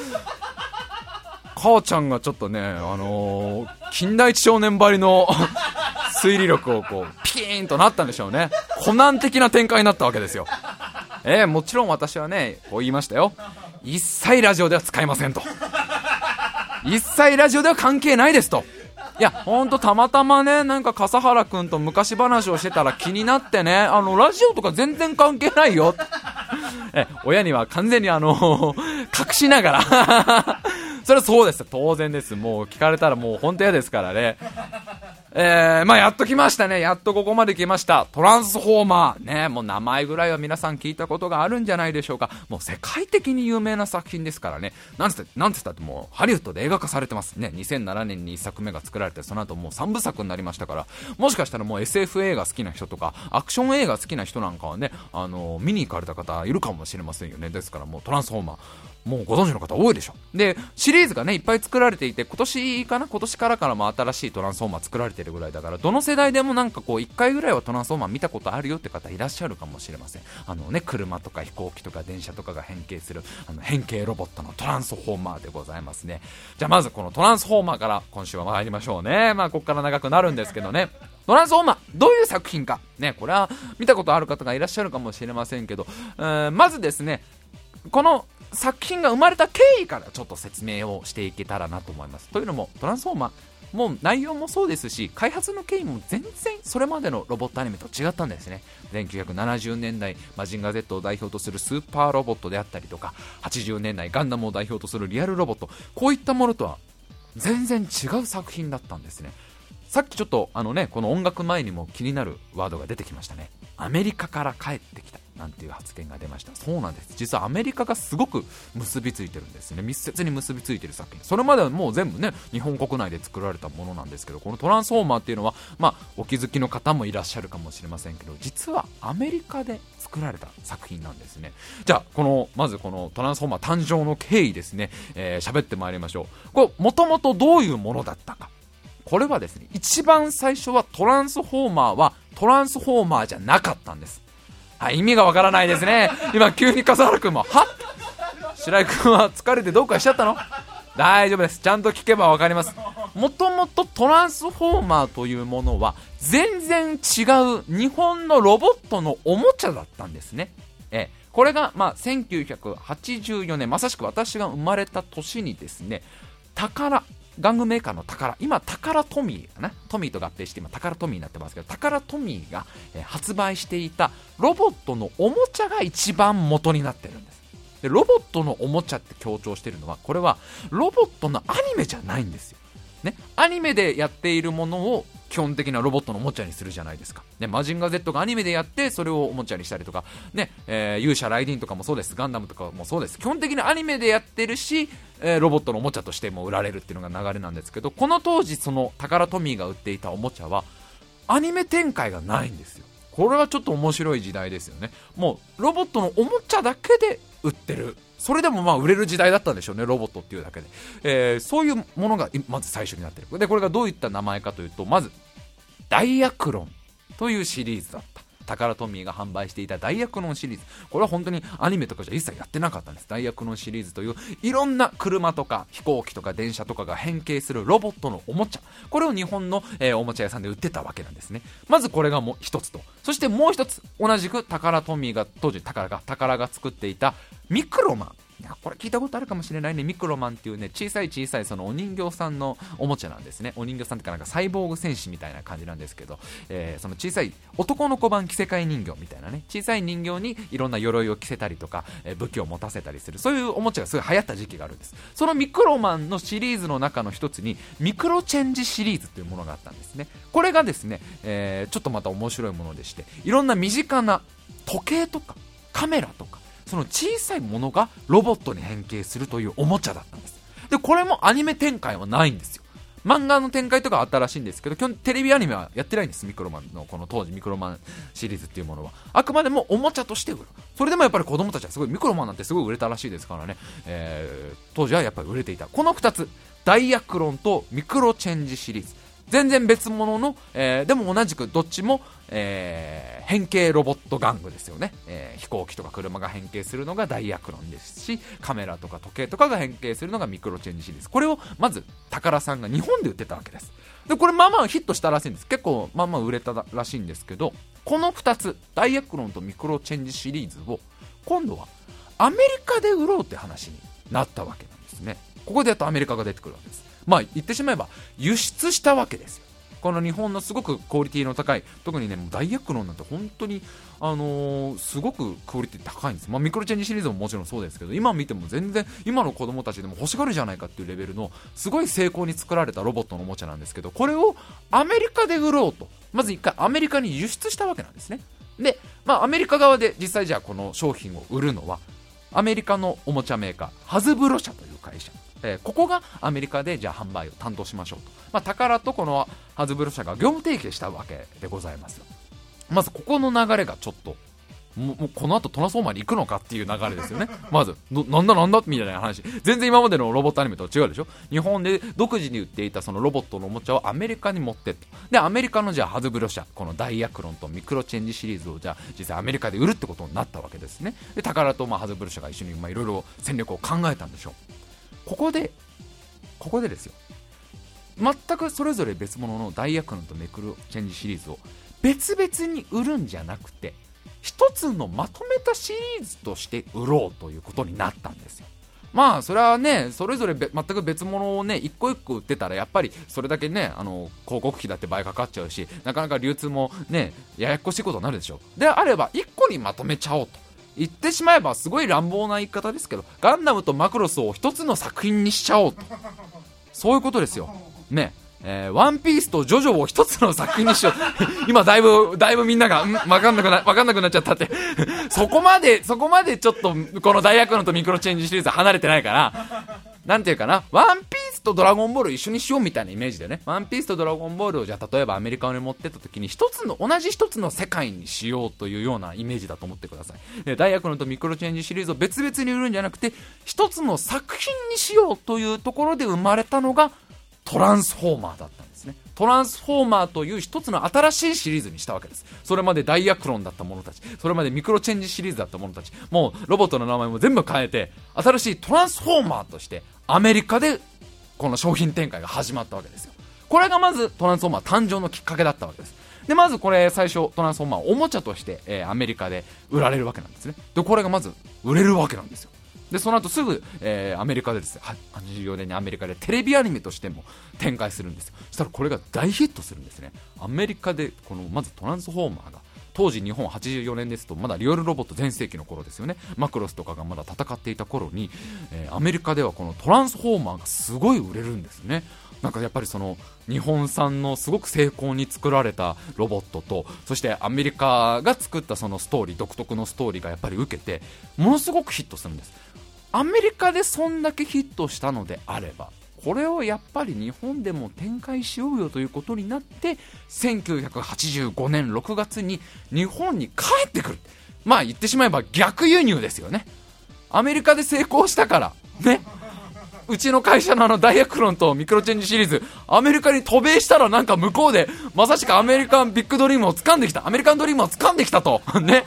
母ちゃんがちょっとね、あのー、近代一少年ばりの 推理力をこうピーンとなったんでしょうね。コナン的な展開になったわけですよ。えー、もちろん私はねこう言いましたよ。一切ラジオでは使いませんと。一切ラジオでは関係ないですと。いや、ほんとたまたまね、なんか笠原くんと昔話をしてたら気になってね、あの、ラジオとか全然関係ないよ。え、親には完全にあの、隠しながら それはそうです。当然です。もう聞かれたらもう本当嫌ですからね。えー、まあやっと来ましたね。やっとここまで来ました。トランスフォーマー。ね、もう名前ぐらいは皆さん聞いたことがあるんじゃないでしょうか。もう世界的に有名な作品ですからね。なんつって、なんつったってもうハリウッドで映画化されてますね。2007年に1作目が作られて、その後もう3部作になりましたから、もしかしたらもう SF 映画好きな人とか、アクション映画好きな人なんかはね、あの、見に行かれた方いるかもしれませんよね。ですからもうトランスフォーマー。もうご存知の方多いでしょ。で、シリーズがね、いっぱい作られていて、今年かな？今年からからも新しいトランスフォーマー作られてるぐらいだから、どの世代でもなんかこう、1回ぐらいはトランスフォーマー見たことあるよって方いらっしゃるかもしれません。あのね、車とか飛行機とか電車とかが変形する、あの変形ロボットのトランスフォーマーでございますね。じゃあまずこのトランスフォーマーから今週は参りましょうね。まあ、ここから長くなるんですけどね。トランスフォーマー、どういう作品か。ね、これは見たことある方がいらっしゃるかもしれませんけど、まずですね、この作品が生まれた経緯からちょっと説明をしていけたらなと思います。というのも、トランスフォーマー、もう内容もそうですし、開発の経緯も全然それまでのロボットアニメと違ったんですね。1970年代、マジンガー Z を代表とするスーパーロボットであったりとか、80年代、ガンダムを代表とするリアルロボット、こういったものとは全然違う作品だったんですね。さっきちょっとあのね、この音楽前にも気になるワードが出てきましたね。アメリカから帰ってきた。なんていう発言が出ました。そうなんです。実はアメリカがすごく結びついてるんですね。密接に結びついてる作品。それまではもう全部ね日本国内で作られたものなんですけどこのトランスフォーマーっていうのはまあお気づきの方もいらっしゃるかもしれませんけど実はアメリカで作られた作品なんですね。じゃあこのまずこのトランスフォーマー誕生の経緯ですね。喋、えー、ってまいりましょう。これもともとどういうものだったか。これはですね一番最初はトランスフォーマーはトランスフォーマーじゃなかったんです。はい、意味がわからないですね。今、急に笠原君も、は白井君は疲れてどうかしちゃったの？大丈夫です。ちゃんと聞けばわかります。もともとトランスフォーマーというものは全然違う日本のロボットのおもちゃだったんですね。ええこれが、まあ、1984年、まさしく私が生まれた年にですね、宝、玩具メーカーの宝、今、宝トミーかな、トミーと合併して今、宝トミーになってますけど、宝トミーが、え発売していたロボットのおもちゃが一番元になってるんです。でロボットのおもちゃって強調してるのは、これはロボットのアニメじゃないんですよ。ね、アニメでやっているものを基本的なロボットのおもちゃにするじゃないですか。ね、マジンガー Z がアニメでやって、それをおもちゃにしたりとか、ね、えー勇者ライディンとかもそうです、ガンダムとかもそうです。基本的にアニメでやってるし、えーロボットのおもちゃとしても売られるっていうのが流れなんですけど、この当時、その宝トミーが売っていたおもちゃは、アニメ展開がないんですよ。これはちょっと面白い時代ですよね。もう、ロボットのおもちゃだけで売ってる。それでもまあ売れる時代だったんでしょうね、ロボットっていうだけで。えーそういうものがまず最初になってる。で、これがどういった名前かというと、まず、ダイアクロンというシリーズだった。タカラトミーが販売していたダイアクロンシリーズ。これは本当にアニメとかじゃ一切やってなかったんです。ダイアクロンシリーズといういろんな車とか飛行機とか電車とかが変形するロボットのおもちゃ。これを日本の、えーおもちゃ屋さんで売ってたわけなんですね。まずこれがもう一つと。そしてもう一つ、同じくタカラトミーが、当時タカラが、タカラが作っていたミクロマン。いやこれ聞いたことあるかもしれないね。ミクロマンっていうね、小さい小さいそのお人形さんのおもちゃなんですね。お人形さんっていうかなんかサイボーグ戦士みたいな感じなんですけど、えーその小さい男の子版着せ替え人形みたいなね、小さい人形にいろんな鎧を着せたりとか、えー武器を持たせたりする、そういうおもちゃがすごい流行った時期があるんです。そのミクロマンのシリーズの中の一つに、ミクロチェンジシリーズというものがあったんですね。これがですね、えーちょっとまた面白いものでして、いろんな身近な時計とかカメラとか、その小さいものがロボットに変形するというおもちゃだったんです。で、これもアニメ展開はないんですよ。漫画の展開とかあったらしいんですけど、基本テレビアニメはやってないんです、ミクロマンのこの当時ミクロマンシリーズっていうものは。あくまでもおもちゃとして売る。それでもやっぱり子供たちはすごい、ミクロマンなんてすごい売れたらしいですからね、えー当時はやっぱり売れていた。この2つ、ダイアクロンとミクロチェンジシリーズ。全然別物の、えーでも同じくどっちも、えー変形ロボット玩具ですよね、えー飛行機とか車が変形するのがダイアクロンですしカメラとか時計とかが変形するのがミクロチェンジシリーズ。これをまずタカラさんが日本で売ってたわけです。でこれまあまあヒットしたらしいんです。結構まあまあ売れたらしいんですけどこの2つダイアクロンとミクロチェンジシリーズを今度はアメリカで売ろうって話になったわけなんですね。ここでやっとアメリカが出てくるわけです。まあ言ってしまえば輸出したわけですよ。この日本のすごくクオリティの高い特にねもうダイアクロンなんて本当にあのーすごくクオリティ高いんです、まあ、ミクロチェンジシリーズももちろんそうですけど今見ても全然今の子供たちでも欲しがるじゃないかっていうレベルのすごい精巧に作られたロボットのおもちゃなんですけどこれをアメリカで売ろうと。まず一回アメリカに輸出したわけなんですね。で、まあ、アメリカ側で実際じゃあこの商品を売るのはアメリカのおもちゃメーカーハズブロ社という会社、えーここがアメリカでじゃあ販売を担当しましょうと、まあ、タカラとこのハズブロ社が業務提携したわけでございますまずここの流れがちょっともうこの後トランスフォーマーに行くのかっていう流れですよね。まず、のなんだなんだみたいな話。全然今までのロボットアニメとは違うでしょ日本で独自に売っていたそのロボットのおもちゃをアメリカに持ってって。で、アメリカのじゃあハズブロ社、このダイアクロンとミクロチェンジシリーズをじゃあ実際アメリカで売るってことになったわけですね。で、タカラとまあハズブロ社が一緒にいろいろ戦略を考えたんでしょう。ここで、ここでですよ。全くそれぞれ別物のダイアクロンとミクロチェンジシリーズを別々に売るんじゃなくて、一つのまとめたシリーズとして売ろうということになったんですよ。まあ、それはね、それぞれ全く別物をね、一個一個売ってたら、やっぱりそれだけね、あの、広告費だって倍かかっちゃうし、なかなか流通もね、ややこしいことになるでしょ。であれば、一個にまとめちゃおうと。言ってしまえば、すごい乱暴な言い方ですけど、ガンダムとマクロスを一つの作品にしちゃおうと。そういうことですよ。ね。えーワンピースとジョジョを一つの作品にしよう。今だいぶ、だいぶみんなが、わかんなくな、わかんなくなっちゃったって。そこまで、そこまでちょっと、このダイヤクロンとミクロチェンジシリーズ離れてないから、なんていうかな、ワンピースとドラゴンボール一緒にしようみたいなイメージでね、ワンピースとドラゴンボールをじゃあ例えばアメリカに持ってった時に一つの、同じ一つの世界にしようというようなイメージだと思ってください。で、ダイヤクロンとミクロチェンジシリーズを別々に売るんじゃなくて、一つの作品にしようというところで生まれたのが、トランスフォーマーだったんですね。トランスフォーマーという一つの新しいシリーズにしたわけです。それまでダイヤクロンだった者たち、それまでミクロチェンジシリーズだった者たち、もうロボットの名前も全部変えて、新しいトランスフォーマーとしてアメリカでこの商品展開が始まったわけですよ。これがまずトランスフォーマー誕生のきっかけだったわけです。でまずこれ最初トランスフォーマーおもちゃとして、えーアメリカで売られるわけなんですね。でこれがまず売れるわけなんですよ。でその後すぐ、えーアメリカでですね84年にアメリカでテレビアニメとしても展開するんですよ。そしたらこれが大ヒットするんですね。アメリカでこのまずトランスフォーマーが当時日本84年ですとまだリアルロボット全盛期の頃ですよね。マクロスとかがまだ戦っていた頃に、えーアメリカではこのトランスフォーマーがすごい売れるんですね。なんかやっぱりその日本産のすごく精巧に作られたロボットとそしてアメリカが作ったそのストーリー独特のストーリーがやっぱり受けてものすごくヒットするんです。アメリカでそんだけヒットしたのであればこれをやっぱり日本でも展開しようよということになって1985年6月に日本に帰ってくるまあ言ってしまえば逆輸入ですよねアメリカで成功したからねうちの会社のあのダイヤクロンとミクロチェンジシリーズ、アメリカに渡米したらなんか向こうで、まさしくアメリカンビッグドリームを掴んできた、アメリカンドリームを掴んできたと。ね。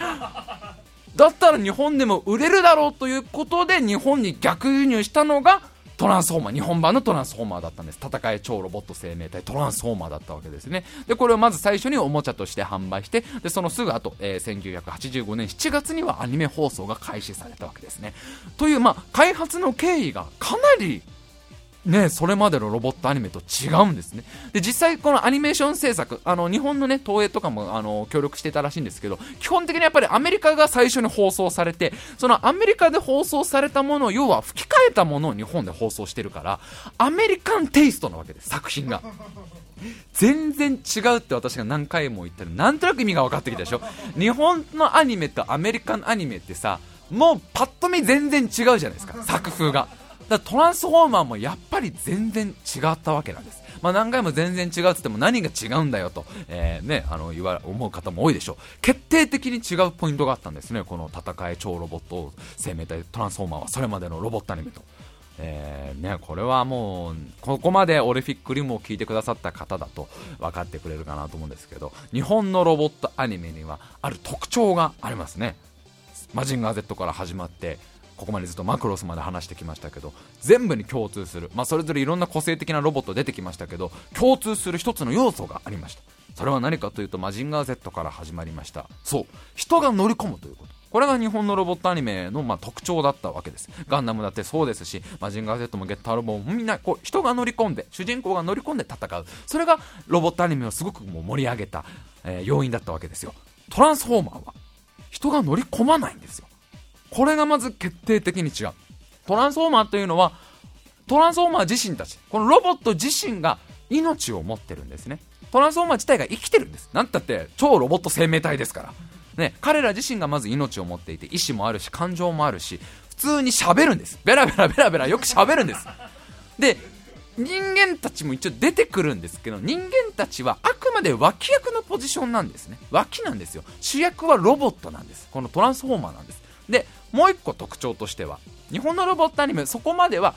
だったら日本でも売れるだろうということで日本に逆輸入したのがトランスフォーマー、日本版のトランスフォーマーだったんです。戦い超ロボット生命体トランスフォーマーだったわけですね。で、これをまず最初におもちゃとして販売して、で、そのすぐ後、えー1985年7月にはアニメ放送が開始されたわけですね。という、まあ、開発の経緯がかなりね、それまでのロボットアニメと違うんですね。で、実際このアニメーション制作、あの、日本のね、東映とかも、あの、協力してたらしいんですけど、基本的にやっぱりアメリカが最初に放送されて、そのアメリカで放送されたものを、要は吹き替えたものを日本で放送してるから、アメリカンテイストなわけです、作品が。全然違うって私が何回も言ったらなんとなく意味が分かってきたでしょ？日本のアニメとアメリカのアニメってさもうパッと見全然違うじゃないですか作風がだトランスフォーマーもやっぱり全然違ったわけなんです。まあ、何回も全然違うって言っても何が違うんだよと、えーね、あの言わ思う方も多いでしょう。決定的に違うポイントがあったんですねこの戦い超ロボット生命体トランスフォーマーはそれまでのロボットアニメと。えーね、これはもうここまでオリフィックリムを聞いてくださった方だと分かってくれるかなと思うんですけど日本のロボットアニメにはある特徴がありますね。マジンガー Z から始まってここまでずっとマクロスまで話してきましたけど全部に共通する、まあ、それぞれいろんな個性的なロボット出てきましたけど共通する一つの要素がありました。それは何かというとマジンガー Z から始まりました。そう。人が乗り込むということ。これが日本のロボットアニメのまあ特徴だったわけです。ガンダムだってそうですしマジンガー Z もゲッターロボもみんなこう人が乗り込んで主人公が乗り込んで戦う。それがロボットアニメをすごくもう盛り上げた、えー要因だったわけですよ。トランスフォーマーは人が乗り込まないんですよ。これがまず決定的に違う。トランスフォーマーというのはトランスフォーマー自身たち。このロボット自身が命を持ってるんですね。トランスフォーマー自体が生きてるんです。なんたって超ロボット生命体ですから。ね、彼ら自身がまず命を持っていて意志もあるし感情もあるし普通に喋るんです。ベラベラベラベラよく喋るんです。で人間たちも一応出てくるんですけど人間たちはあくまで脇役のポジションなんですね。脇なんですよ。主役はロボットなんです。このトランスフォーマーなんです。でもう一個特徴としては日本のロボットアニメそこまでは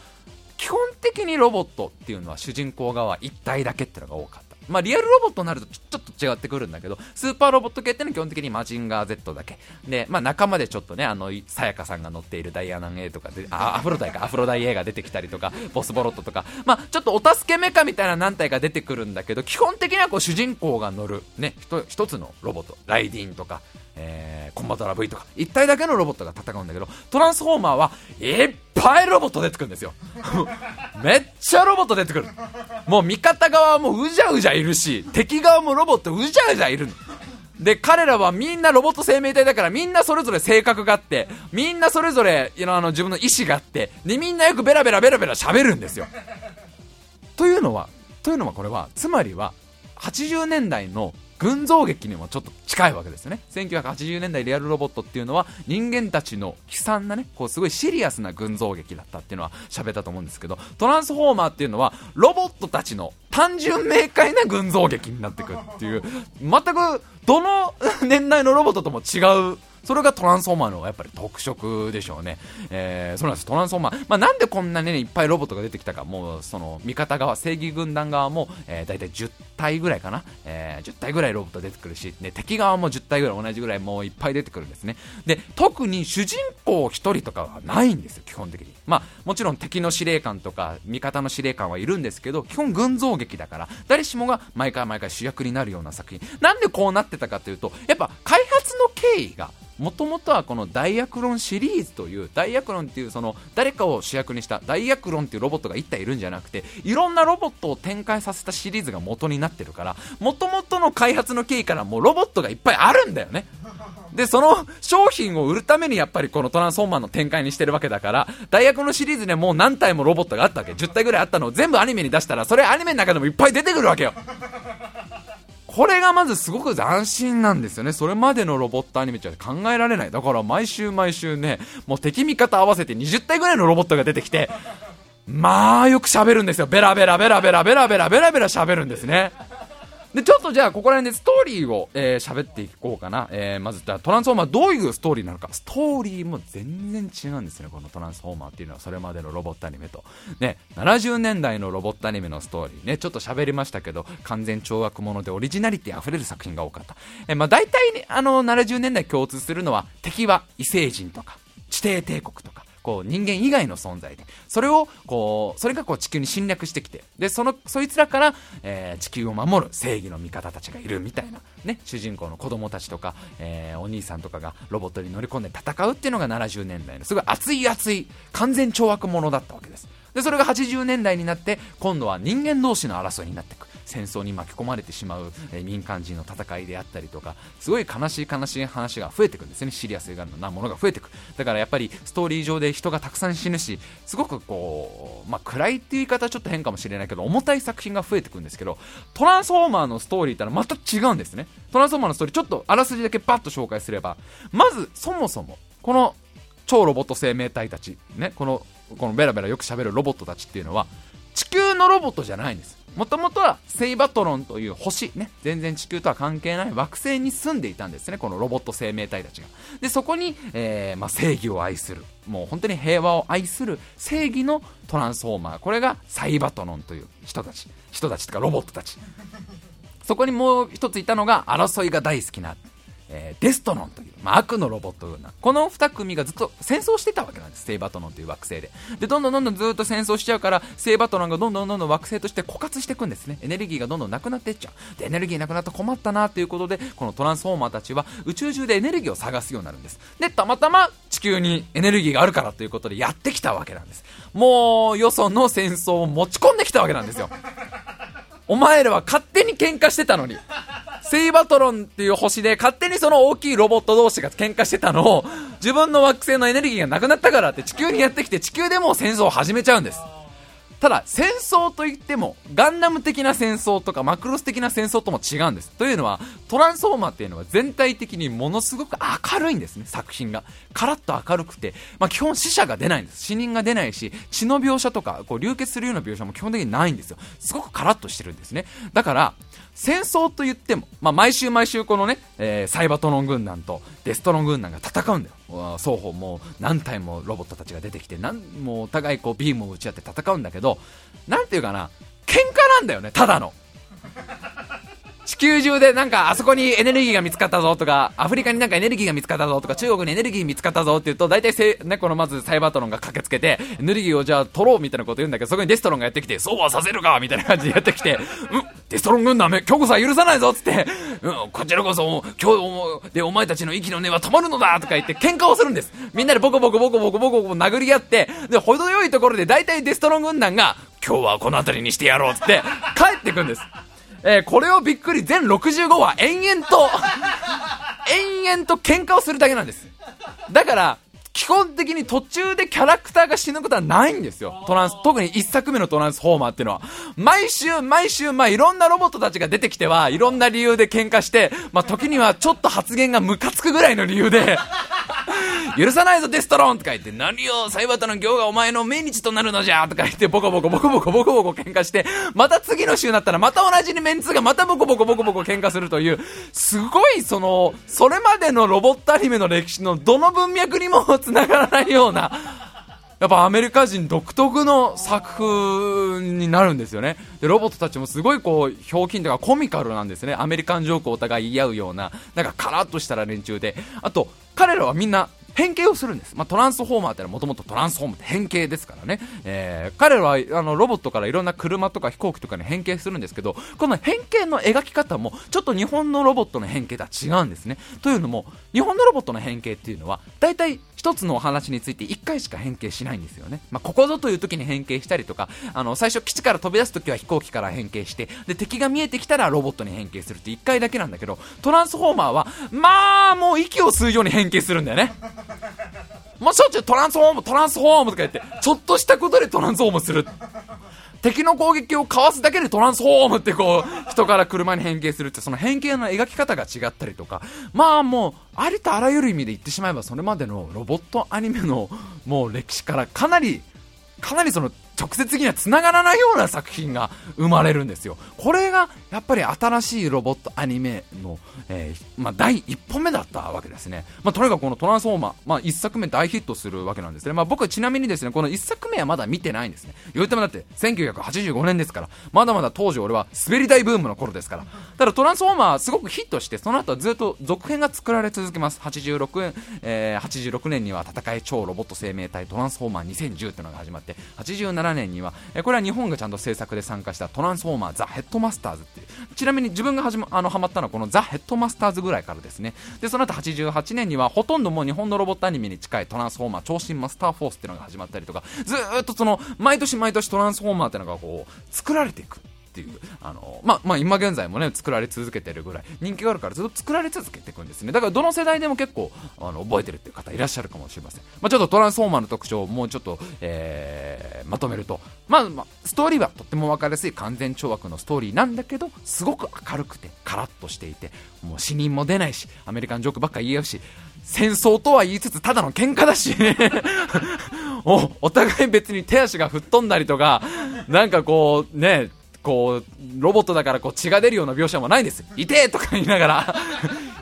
基本的にロボットっていうのは主人公側一体だけっていうのが多かった。まあ、リアルロボットになるとちょっと違ってくるんだけど、スーパーロボット系ってのは基本的にマジンガー Z だけ。で、まあ、仲間でちょっとね、あの、さやかさんが乗っているダイアナン A とかで、あ、アフロダイか、アフロダイ A が出てきたりとか、ボスボロットとか、まあ、ちょっとお助けメカみたいな何体か出てくるんだけど、基本的にはこう主人公が乗る、ね、一つのロボット、ライディーンとか、えー、コンバトラ V とか、一体だけのロボットが戦うんだけど、トランスフォーマーはいっぱいロボット出てくるんですよ。めっちゃロボット出てくる。もう味方側もううじゃうじゃいるし、敵側もロボットうじゃうじゃいるの。で、彼らはみんなロボット生命体だからみんなそれぞれ性格があって、みんなそれぞれ、あの自分の意志があって、で、みんなよくベラベラベラベラ喋るんですよ。というのは、というのはこれは、つまりは、80年代の群像劇にもちょっと近いわけですよね。1980年代リアルロボットっていうのは人間たちの悲惨なね、こうすごいシリアスな群像劇だったっていうのは喋ったと思うんですけど、トランスフォーマーっていうのはロボットたちの単純明快な群像劇になってくっていう、全くどの年代のロボットとも違うそれがトランスフォーマーのやっぱり特色でしょうね。えー、そうなんです。トランスフォーマー。まあ、なんでこんなにね、いっぱいロボットが出てきたか、もう、その、味方側、正義軍団側も、えー、大体10体ぐらいかな。えー、10体ぐらいロボット出てくるし、で、敵側も10体ぐらい同じぐらいもういっぱい出てくるんですね。で、特に主人公1人とかはないんですよ、基本的に。まあ、もちろん敵の司令官とか味方の司令官はいるんですけど基本群像劇だから誰しもが毎回毎回主役になるような作品。なんでこうなってたかというとやっぱ開発の経緯がもともとはこのダイアクロンシリーズというダイアクロンっていうその誰かを主役にしたダイアクロンっていうロボットが1体いるんじゃなくていろんなロボットを展開させたシリーズが元になってるからもともとの開発の経緯からもうロボットがいっぱいあるんだよね。でその商品を売るためにやっぱりこのトランスフォーマーの展開にしてるわけだから大学のシリーズでもう何体もロボットがあったわけ10体ぐらいあったのを全部アニメに出したらそれアニメの中でもいっぱい出てくるわけよこれがまずすごく斬新なんですよね。それまでのロボットアニメじゃ考えられない。だから毎週毎週ね、もう敵味方合わせて20体ぐらいのロボットが出てきて、まあよく喋るんですよ。ベラベラベラベラベラベラベラベラ喋るんですね。で、ちょっとじゃあ、ここら辺でストーリーを、えー、喋っていこうかな。えー、まず、トランスフォーマーどういうストーリーなのか。ストーリーも全然違うんですね、このトランスフォーマーっていうのは、それまでのロボットアニメと。ね、70年代のロボットアニメのストーリーね、ちょっと喋りましたけど、完全懲悪者でオリジナリティ溢れる作品が多かった。えー、まあ、大体、ね、あの、70年代共通するのは、敵は異星人とか、地底帝国とか、こう人間以外の存在でそれをこうそれがこう地球に侵略してきてでそのそいつらから、えー、地球を守る正義の味方たちがいるみたいな、ね、主人公の子供たちとか、えー、お兄さんとかがロボットに乗り込んで戦うっていうのが70年代のすごい熱い熱い完全懲悪者だったわけです。でそれが80年代になって今度は人間同士の争いになっていく。戦争に巻き込まれてしまう、え民間人の戦いであったりとかすごい悲しい悲しい話が増えてくんですね。シリアスなものが増えてく。だからやっぱりストーリー上で人がたくさん死ぬしすごくこう、まあ、暗いっていう言い方はちょっと変かもしれないけど重たい作品が増えてくんですけどトランスフォーマーのストーリーってのはまた違うんですね。トランスフォーマーのストーリーちょっとあらすじだけパッと紹介すればまずそもそもこの超ロボット生命体たちねこのこのベラベラよく喋るロボットたちっていうのは地球のロボットじゃないんです。もともとはセイバトロンという星ね。全然地球とは関係ない。惑星に住んでいたんですね。このロボット生命体たちが。でそこに、えー、まあ、正義を愛する。もう本当に平和を愛する。正義のトランスフォーマー。これがサイバトロンという人たち。人たちとかロボットたち。そこにもう一ついたのが争いが大好きなえー、デストロンという、まあ、悪のロボットのようなこの2組がずっと戦争してたわけなんです。セイバトロンという惑星で。でどんどんどんどんずっと戦争しちゃうからセイバトロンがどんどんどんどん惑星として枯渇していくんですね。エネルギーがどんどんなくなっていっちゃう。でエネルギーなくなった困ったなということでこのトランスフォーマーたちは宇宙中でエネルギーを探すようになるんです。でたまたま地球にエネルギーがあるからということでやってきたわけなんです。もうよその戦争を持ち込んできたわけなんですよ。お前らは勝手に喧嘩してたのに。セイバトロンっていう星で勝手にその大きいロボット同士が喧嘩してたのを自分の惑星のエネルギーがなくなったからって地球にやってきて地球でも戦争を始めちゃうんです。ただ戦争といってもガンダム的な戦争とかマクロス的な戦争とも違うんです。というのはトランスフォーマーっていうのは全体的にものすごく明るいんですね。作品が。カラッと明るくて、まあ、基本死者が出ないんです。死人が出ないし血の描写とかこう流血するような描写も基本的にないんですよ。すごくカラッとしてるんですね。だから戦争と言っても、まあ、毎週毎週このね、えー、サイバトロン軍団とデストロン軍団が戦うんだよ。双方もう何体もロボットたちが出てきてなんもうお互いこうビームを打ち合って戦うんだけどなんていうかな喧嘩なんだよねただの。地球中でなんかあそこにエネルギーが見つかったぞとか、アフリカになんかエネルギーが見つかったぞとか、中国にエネルギー見つかったぞって言うと、大体せ、ね、このまずサイバートロンが駆けつけて、エネルギーをじゃあ取ろうみたいなこと言うんだけど、そこにデストロンがやってきて、そうはさせるかみたいな感じでやってきて、うん、デストロン軍団め、今日こそは許さないぞっつって、うん、こちらこそ、今日でお前たちの息の根は止まるのだとか言って喧嘩をするんです。みんなでボコボコボコボコボコボコ殴り合って、で、程よいところで大体デストロン軍団が、今日はこの辺りにしてやろうっつって帰ってくんです。えー、これをびっくり全65話延々と延々と喧嘩をするだけなんですだから基本的に途中でキャラクターが死ぬことはないんですよ。トランス、特に1作目のトランスフォーマーっていうのは。毎週毎週、まあいろんなロボットたちが出てきては、いろんな理由で喧嘩して、まあ時にはちょっと発言がムカつくぐらいの理由で許さないぞデストロンとか言って、何よ、サイバタの行がお前の命日となるのじゃとか言って、ボコボコボコボコボコボコ喧嘩して、また次の週になったらまた同じにメンツがまたボコボコボコボコ喧嘩するという、すごいその、それまでのロボットアニメの歴史のどの文脈にも繋がらないような、やっぱアメリカ人独特の作風になるんですよね。で、ロボットたちもすごいこう、ひょうきんとかコミカルなんですね。アメリカンジョークをお互い言い合うような、なんかカラッとしたら連中で。あと、彼らはみんな変形をするんです。まあ、トランスフォーマーってのはもともとトランスフォームって変形ですからね。えー、彼らはあのロボットからいろんな車とか飛行機とかに変形するんですけど、この変形の描き方もちょっと日本のロボットの変形とは違うんですね。というのも、日本のロボットの変形っていうのは、大体一つのお話について1回しか変形しないんですよね。まあ、ここぞという時に変形したりとか、あの、最初基地から飛び出す時は飛行機から変形して、で、敵が見えてきたらロボットに変形するって1回だけなんだけど、トランスフォーマーは、まあ、もう息を吸うように変形するんだよね。もうしょっちゅうトランスフォーム、トランスフォームとか言って、ちょっとしたことでトランスフォームする。敵の攻撃をかわすだけでトランスフォームってこう、人から車に変形するって、その変形の描き方が違ったりとか、まあもう、ありとあらゆる意味で言ってしまえば、それまでのロボットアニメのもう歴史からかなり、かなりその直接的には繋がらないような作品が生まれるんですよ。これがやっぱり新しいロボットアニメの、えー、まあ、第一歩目だったわけですね。まあ、とにかくこのトランスフォーマー、まあ、1作目大ヒットするわけなんですね。まあ、僕ちなみにですね、この1作目はまだ見てないんですね。言うてもだって1985年ですから、まだまだ当時俺は滑り台ブームの頃ですから。ただトランスフォーマーすごくヒットして、その後はずっと続編が作られ続けます。86年、えー、86年には戦い超ロボット生命体トランスフォーマー2010っていうのが始まって、87年には、え、これは日本がちゃんと制作で参加したトランスフォーマーザ・ヘッドマスターズっていう、ちなみに自分がはじ、ま、あのハマったのはこのザ・ヘッドマスターズぐらいからですね。でその後88年にはほとんどもう日本のロボットアニメに近いトランスフォーマー超新マスターフォースっていうのが始まったりとかずっとその毎年毎年トランスフォーマーっていうのがこう作られていく。ていうあの、まあ、まあ、今現在もね作られ続けてるぐらい人気があるからずっと作られ続けていくんですね。だからどの世代でも結構あの覚えてるっていう方いらっしゃるかもしれません、まあ、ちょっとトランスフォーマーの特徴をもうちょっと、えー、まとめると、まあ、まあ、ストーリーはとっても分かりやすい完全懲悪のストーリーなんだけどすごく明るくてカラッとしていてもう死人も出ないしアメリカンジョークばっか言い合うし戦争とは言いつつただの喧嘩だし おお互い別に手足が吹っ飛んだりとかなんかこうねこう、ロボットだからこう血が出るような描写もないんです。いてとか言いながら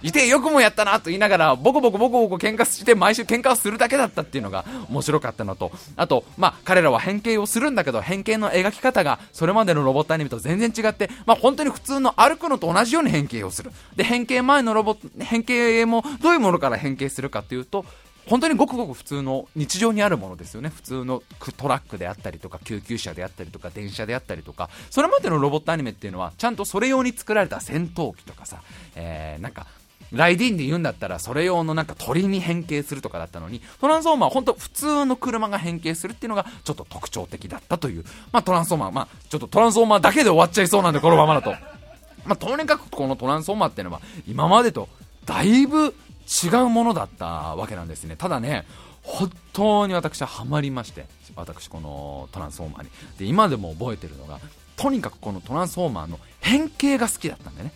いてよくもやったなと言いながら、ボコボコボコボコ喧嘩して毎週喧嘩をするだけだったっていうのが面白かったのと、あと、まあ、彼らは変形をするんだけど、変形の描き方がそれまでのロボットアニメと全然違って、まあ、本当に普通の歩くのと同じように変形をする。で、変形前のロボット、変形もどういうものから変形するかというと、本当にごくごく普通の日常にあるものですよね。普通のトラックであったりとか救急車であったりとか電車であったりとか。それまでのロボットアニメっていうのはちゃんとそれ用に作られた戦闘機とかさ、えー、なんかライディーンで言うんだったらそれ用のなんか鳥に変形するとかだったのに。トランスフォーマーは本当普通の車が変形するっていうのがちょっと特徴的だったという、まあ、トランスフォーマー、まあ、ちょっとトランスフォーマーだけで終わっちゃいそうなんでこのままだと、まあ、とにかくこのトランスフォーマーっていうのは今までとだいぶ違うものだったわけなんですね。ただね本当に私はハマりまして私このトランスフォーマーに。で今でも覚えてるのがとにかくこのトランスフォーマーの変形が好きだったんでね。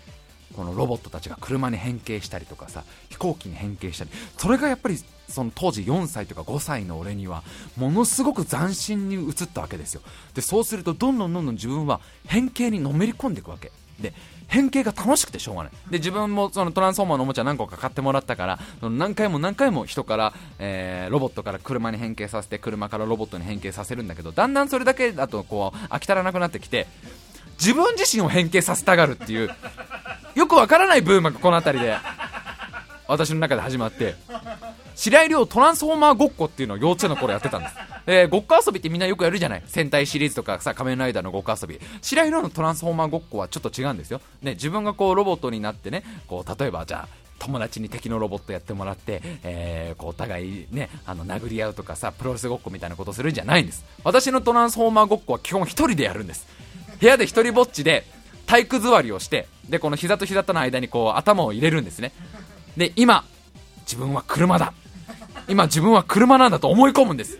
このロボットたちが車に変形したりとかさ飛行機に変形したり。それがやっぱりその当時4歳とか5歳の俺にはものすごく斬新に映ったわけですよ。でそうするとどんどんどんどん自分は変形にのめり込んでいくわけ。で変形が楽しくてしょうがない。で自分もそのトランスフォーマーのおもちゃ何個か買ってもらったからその何回も何回も人から、えー、ロボットから車に変形させて車からロボットに変形させるんだけどだんだんそれだけだとこう飽き足らなくなってきて自分自身を変形させたがるっていうよくわからないブームがこの辺りで。私の中で始まって白井亮トランスフォーマーごっこっていうのを幼稚園の頃やってたんです。え、ごっこ遊びってみんなよくやるじゃない戦隊シリーズとかさ、仮面ライダーのごっこ遊び。白井亮のトランスフォーマーごっこはちょっと違うんですよ。ね、自分がこうロボットになってね、こう、例えばじゃあ、友達に敵のロボットやってもらって、えー、こうお互いね、あの殴り合うとかさ、プロレスごっこみたいなことするんじゃないんです。私のトランスフォーマーごっこは基本1人でやるんです。部屋で一人ぼっちで体育座りをして、で、この膝と膝との間にこう頭を入れるんですね。で、今、自分は車だ。今自分は車なんだと思い込むんです。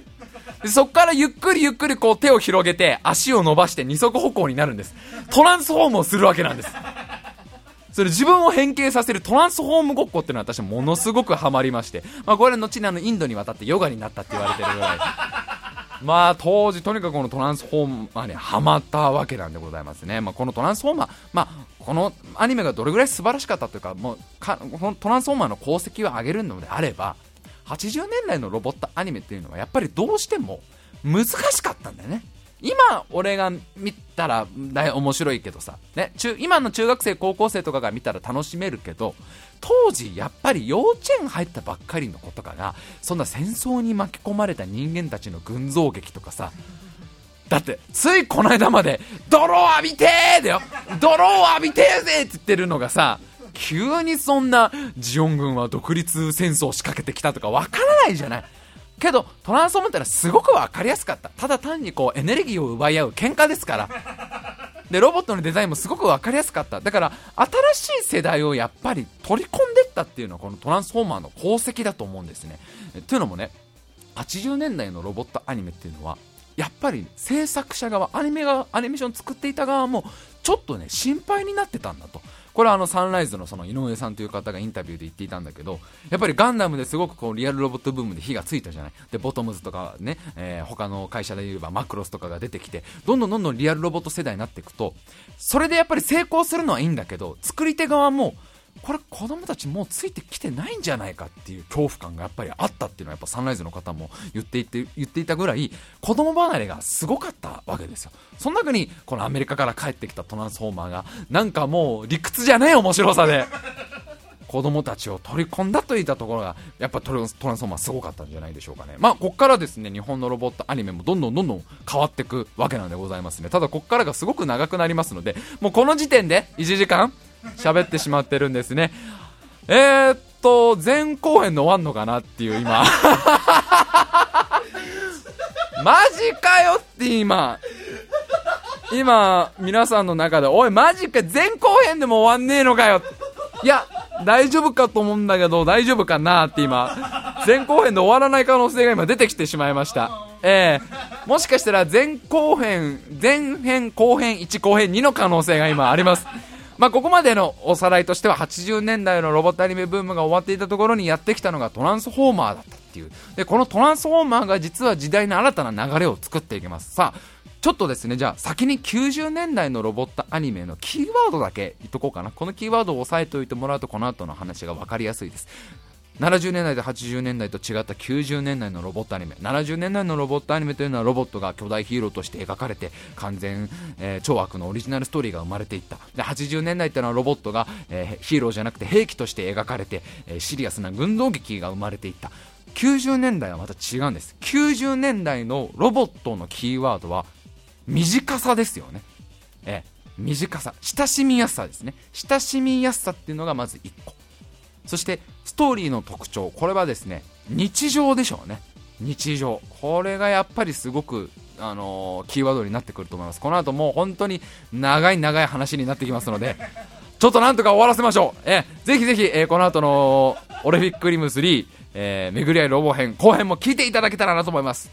でそこからゆっくりゆっくりこう手を広げて足を伸ばして二足歩行になるんです。トランスフォームをするわけなんです。それ自分を変形させるトランスフォームごっこっていうのは私ものすごくハマりまして、まあ、これは後にあのインドに渡ってヨガになったって言われてるぐらい。まあ当時とにかくこのトランスフォーマーにハマったわけなんでございますね。まあ、このトランスフォーマー、まあ、このアニメがどれぐらい素晴らしかったというか、もうかこのトランスフォーマーの功績を上げるのであれば、80年代のロボットアニメっていうのはやっぱりどうしても難しかったんだよね。今俺が見たら面白いけどさ、ね、中今の中学生高校生とかが見たら楽しめるけど当時やっぱり幼稚園入ったばっかりの子とかがそんな戦争に巻き込まれた人間たちの群像劇とかさだってついこの間まで泥を浴びてーだよ。泥を浴びてーぜって言ってるのがさ急にそんなジオン軍は独立戦争を仕掛けてきたとかわからないじゃない。けどトランスフォームってのはすごく分かりやすかった。ただ単にこうエネルギーを奪い合う喧嘩ですから。でロボットのデザインもすごく分かりやすかった。だから新しい世代をやっぱり取り込んでったっていうのはこのトランスフォーマーの功績だと思うんですね。というのもね80年代のロボットアニメっていうのはやっぱり制作者側アニメがアニメーション作っていた側もちょっとね心配になってたんだと。これはあのサンライズのその井上さんという方がインタビューで言っていたんだけどやっぱりガンダムですごくこうリアルロボットブームで火がついたじゃない。でボトムズとかね、えー、他の会社で言えばマクロスとかが出てきてどんどんどんどんリアルロボット世代になっていくとそれでやっぱり成功するのはいいんだけど作り手側もこれ子供たちもうついてきてないんじゃないかっていう恐怖感がやっぱりあったっていうのはやっぱサンライズの方も言っていて言っていたぐらい子供離れがすごかったわけですよ。その中にこのアメリカから帰ってきたトランスフォーマーがなんかもう理屈じゃねえ面白さで子供たちを取り込んだといったところがやっぱトランスフォーマーすごかったんじゃないでしょうかね。まあこっからですね日本のロボットアニメもどんどんどんどん変わっていくわけなんでございますね。ただこっからがすごく長くなりますのでもうこの時点で1時間喋ってしまってるんですねえー、っと、前後編の終わんのかなっていう今。マジかよって今。今、皆さんの中で、おい、マジか、前後編でも終わんねえのかよ。いや、大丈夫かと思うんだけど、大丈夫かなって今、前後編で終わらない可能性が今出てきてしまいました。ええー、もしかしたら前後編、前編後編1後編2の可能性が今あります。まあ、ここまでのおさらいとしては80年代のロボットアニメブームが終わっていたところにやってきたのがトランスフォーマーだったっていう。でこのトランスフォーマーが実は時代の新たな流れを作っていきます。さあちょっとですねじゃあ先に90年代のロボットアニメのキーワードだけ言っとこうかな。このキーワードを押さえておいてもらうとこの後の話が分かりやすいです。70年代と80年代と違った90年代のロボットアニメ。70年代のロボットアニメというのはロボットが巨大ヒーローとして描かれて完全、えー、超悪のオリジナルストーリーが生まれていった。で80年代というのはロボットが、えー、ヒーローじゃなくて兵器として描かれて、えー、シリアスな軍道劇が生まれていった。90年代はまた違うんです。90年代のロボットのキーワードは短さですよね、えー、短さ。親しみやすさですね。親しみやすさっていうのがまず1個。そしてストーリーの特徴これはですね日常でしょうね。日常。これがやっぱりすごくあのー、キーワードになってくると思います。この後もう本当に長い長い話になってきますので ちょっとなんとか終わらせましょう。えぜひぜひ、えー、この後のオレフィックリム3、えー、巡り合いロボ編後編も聞いていただけたらなと思います。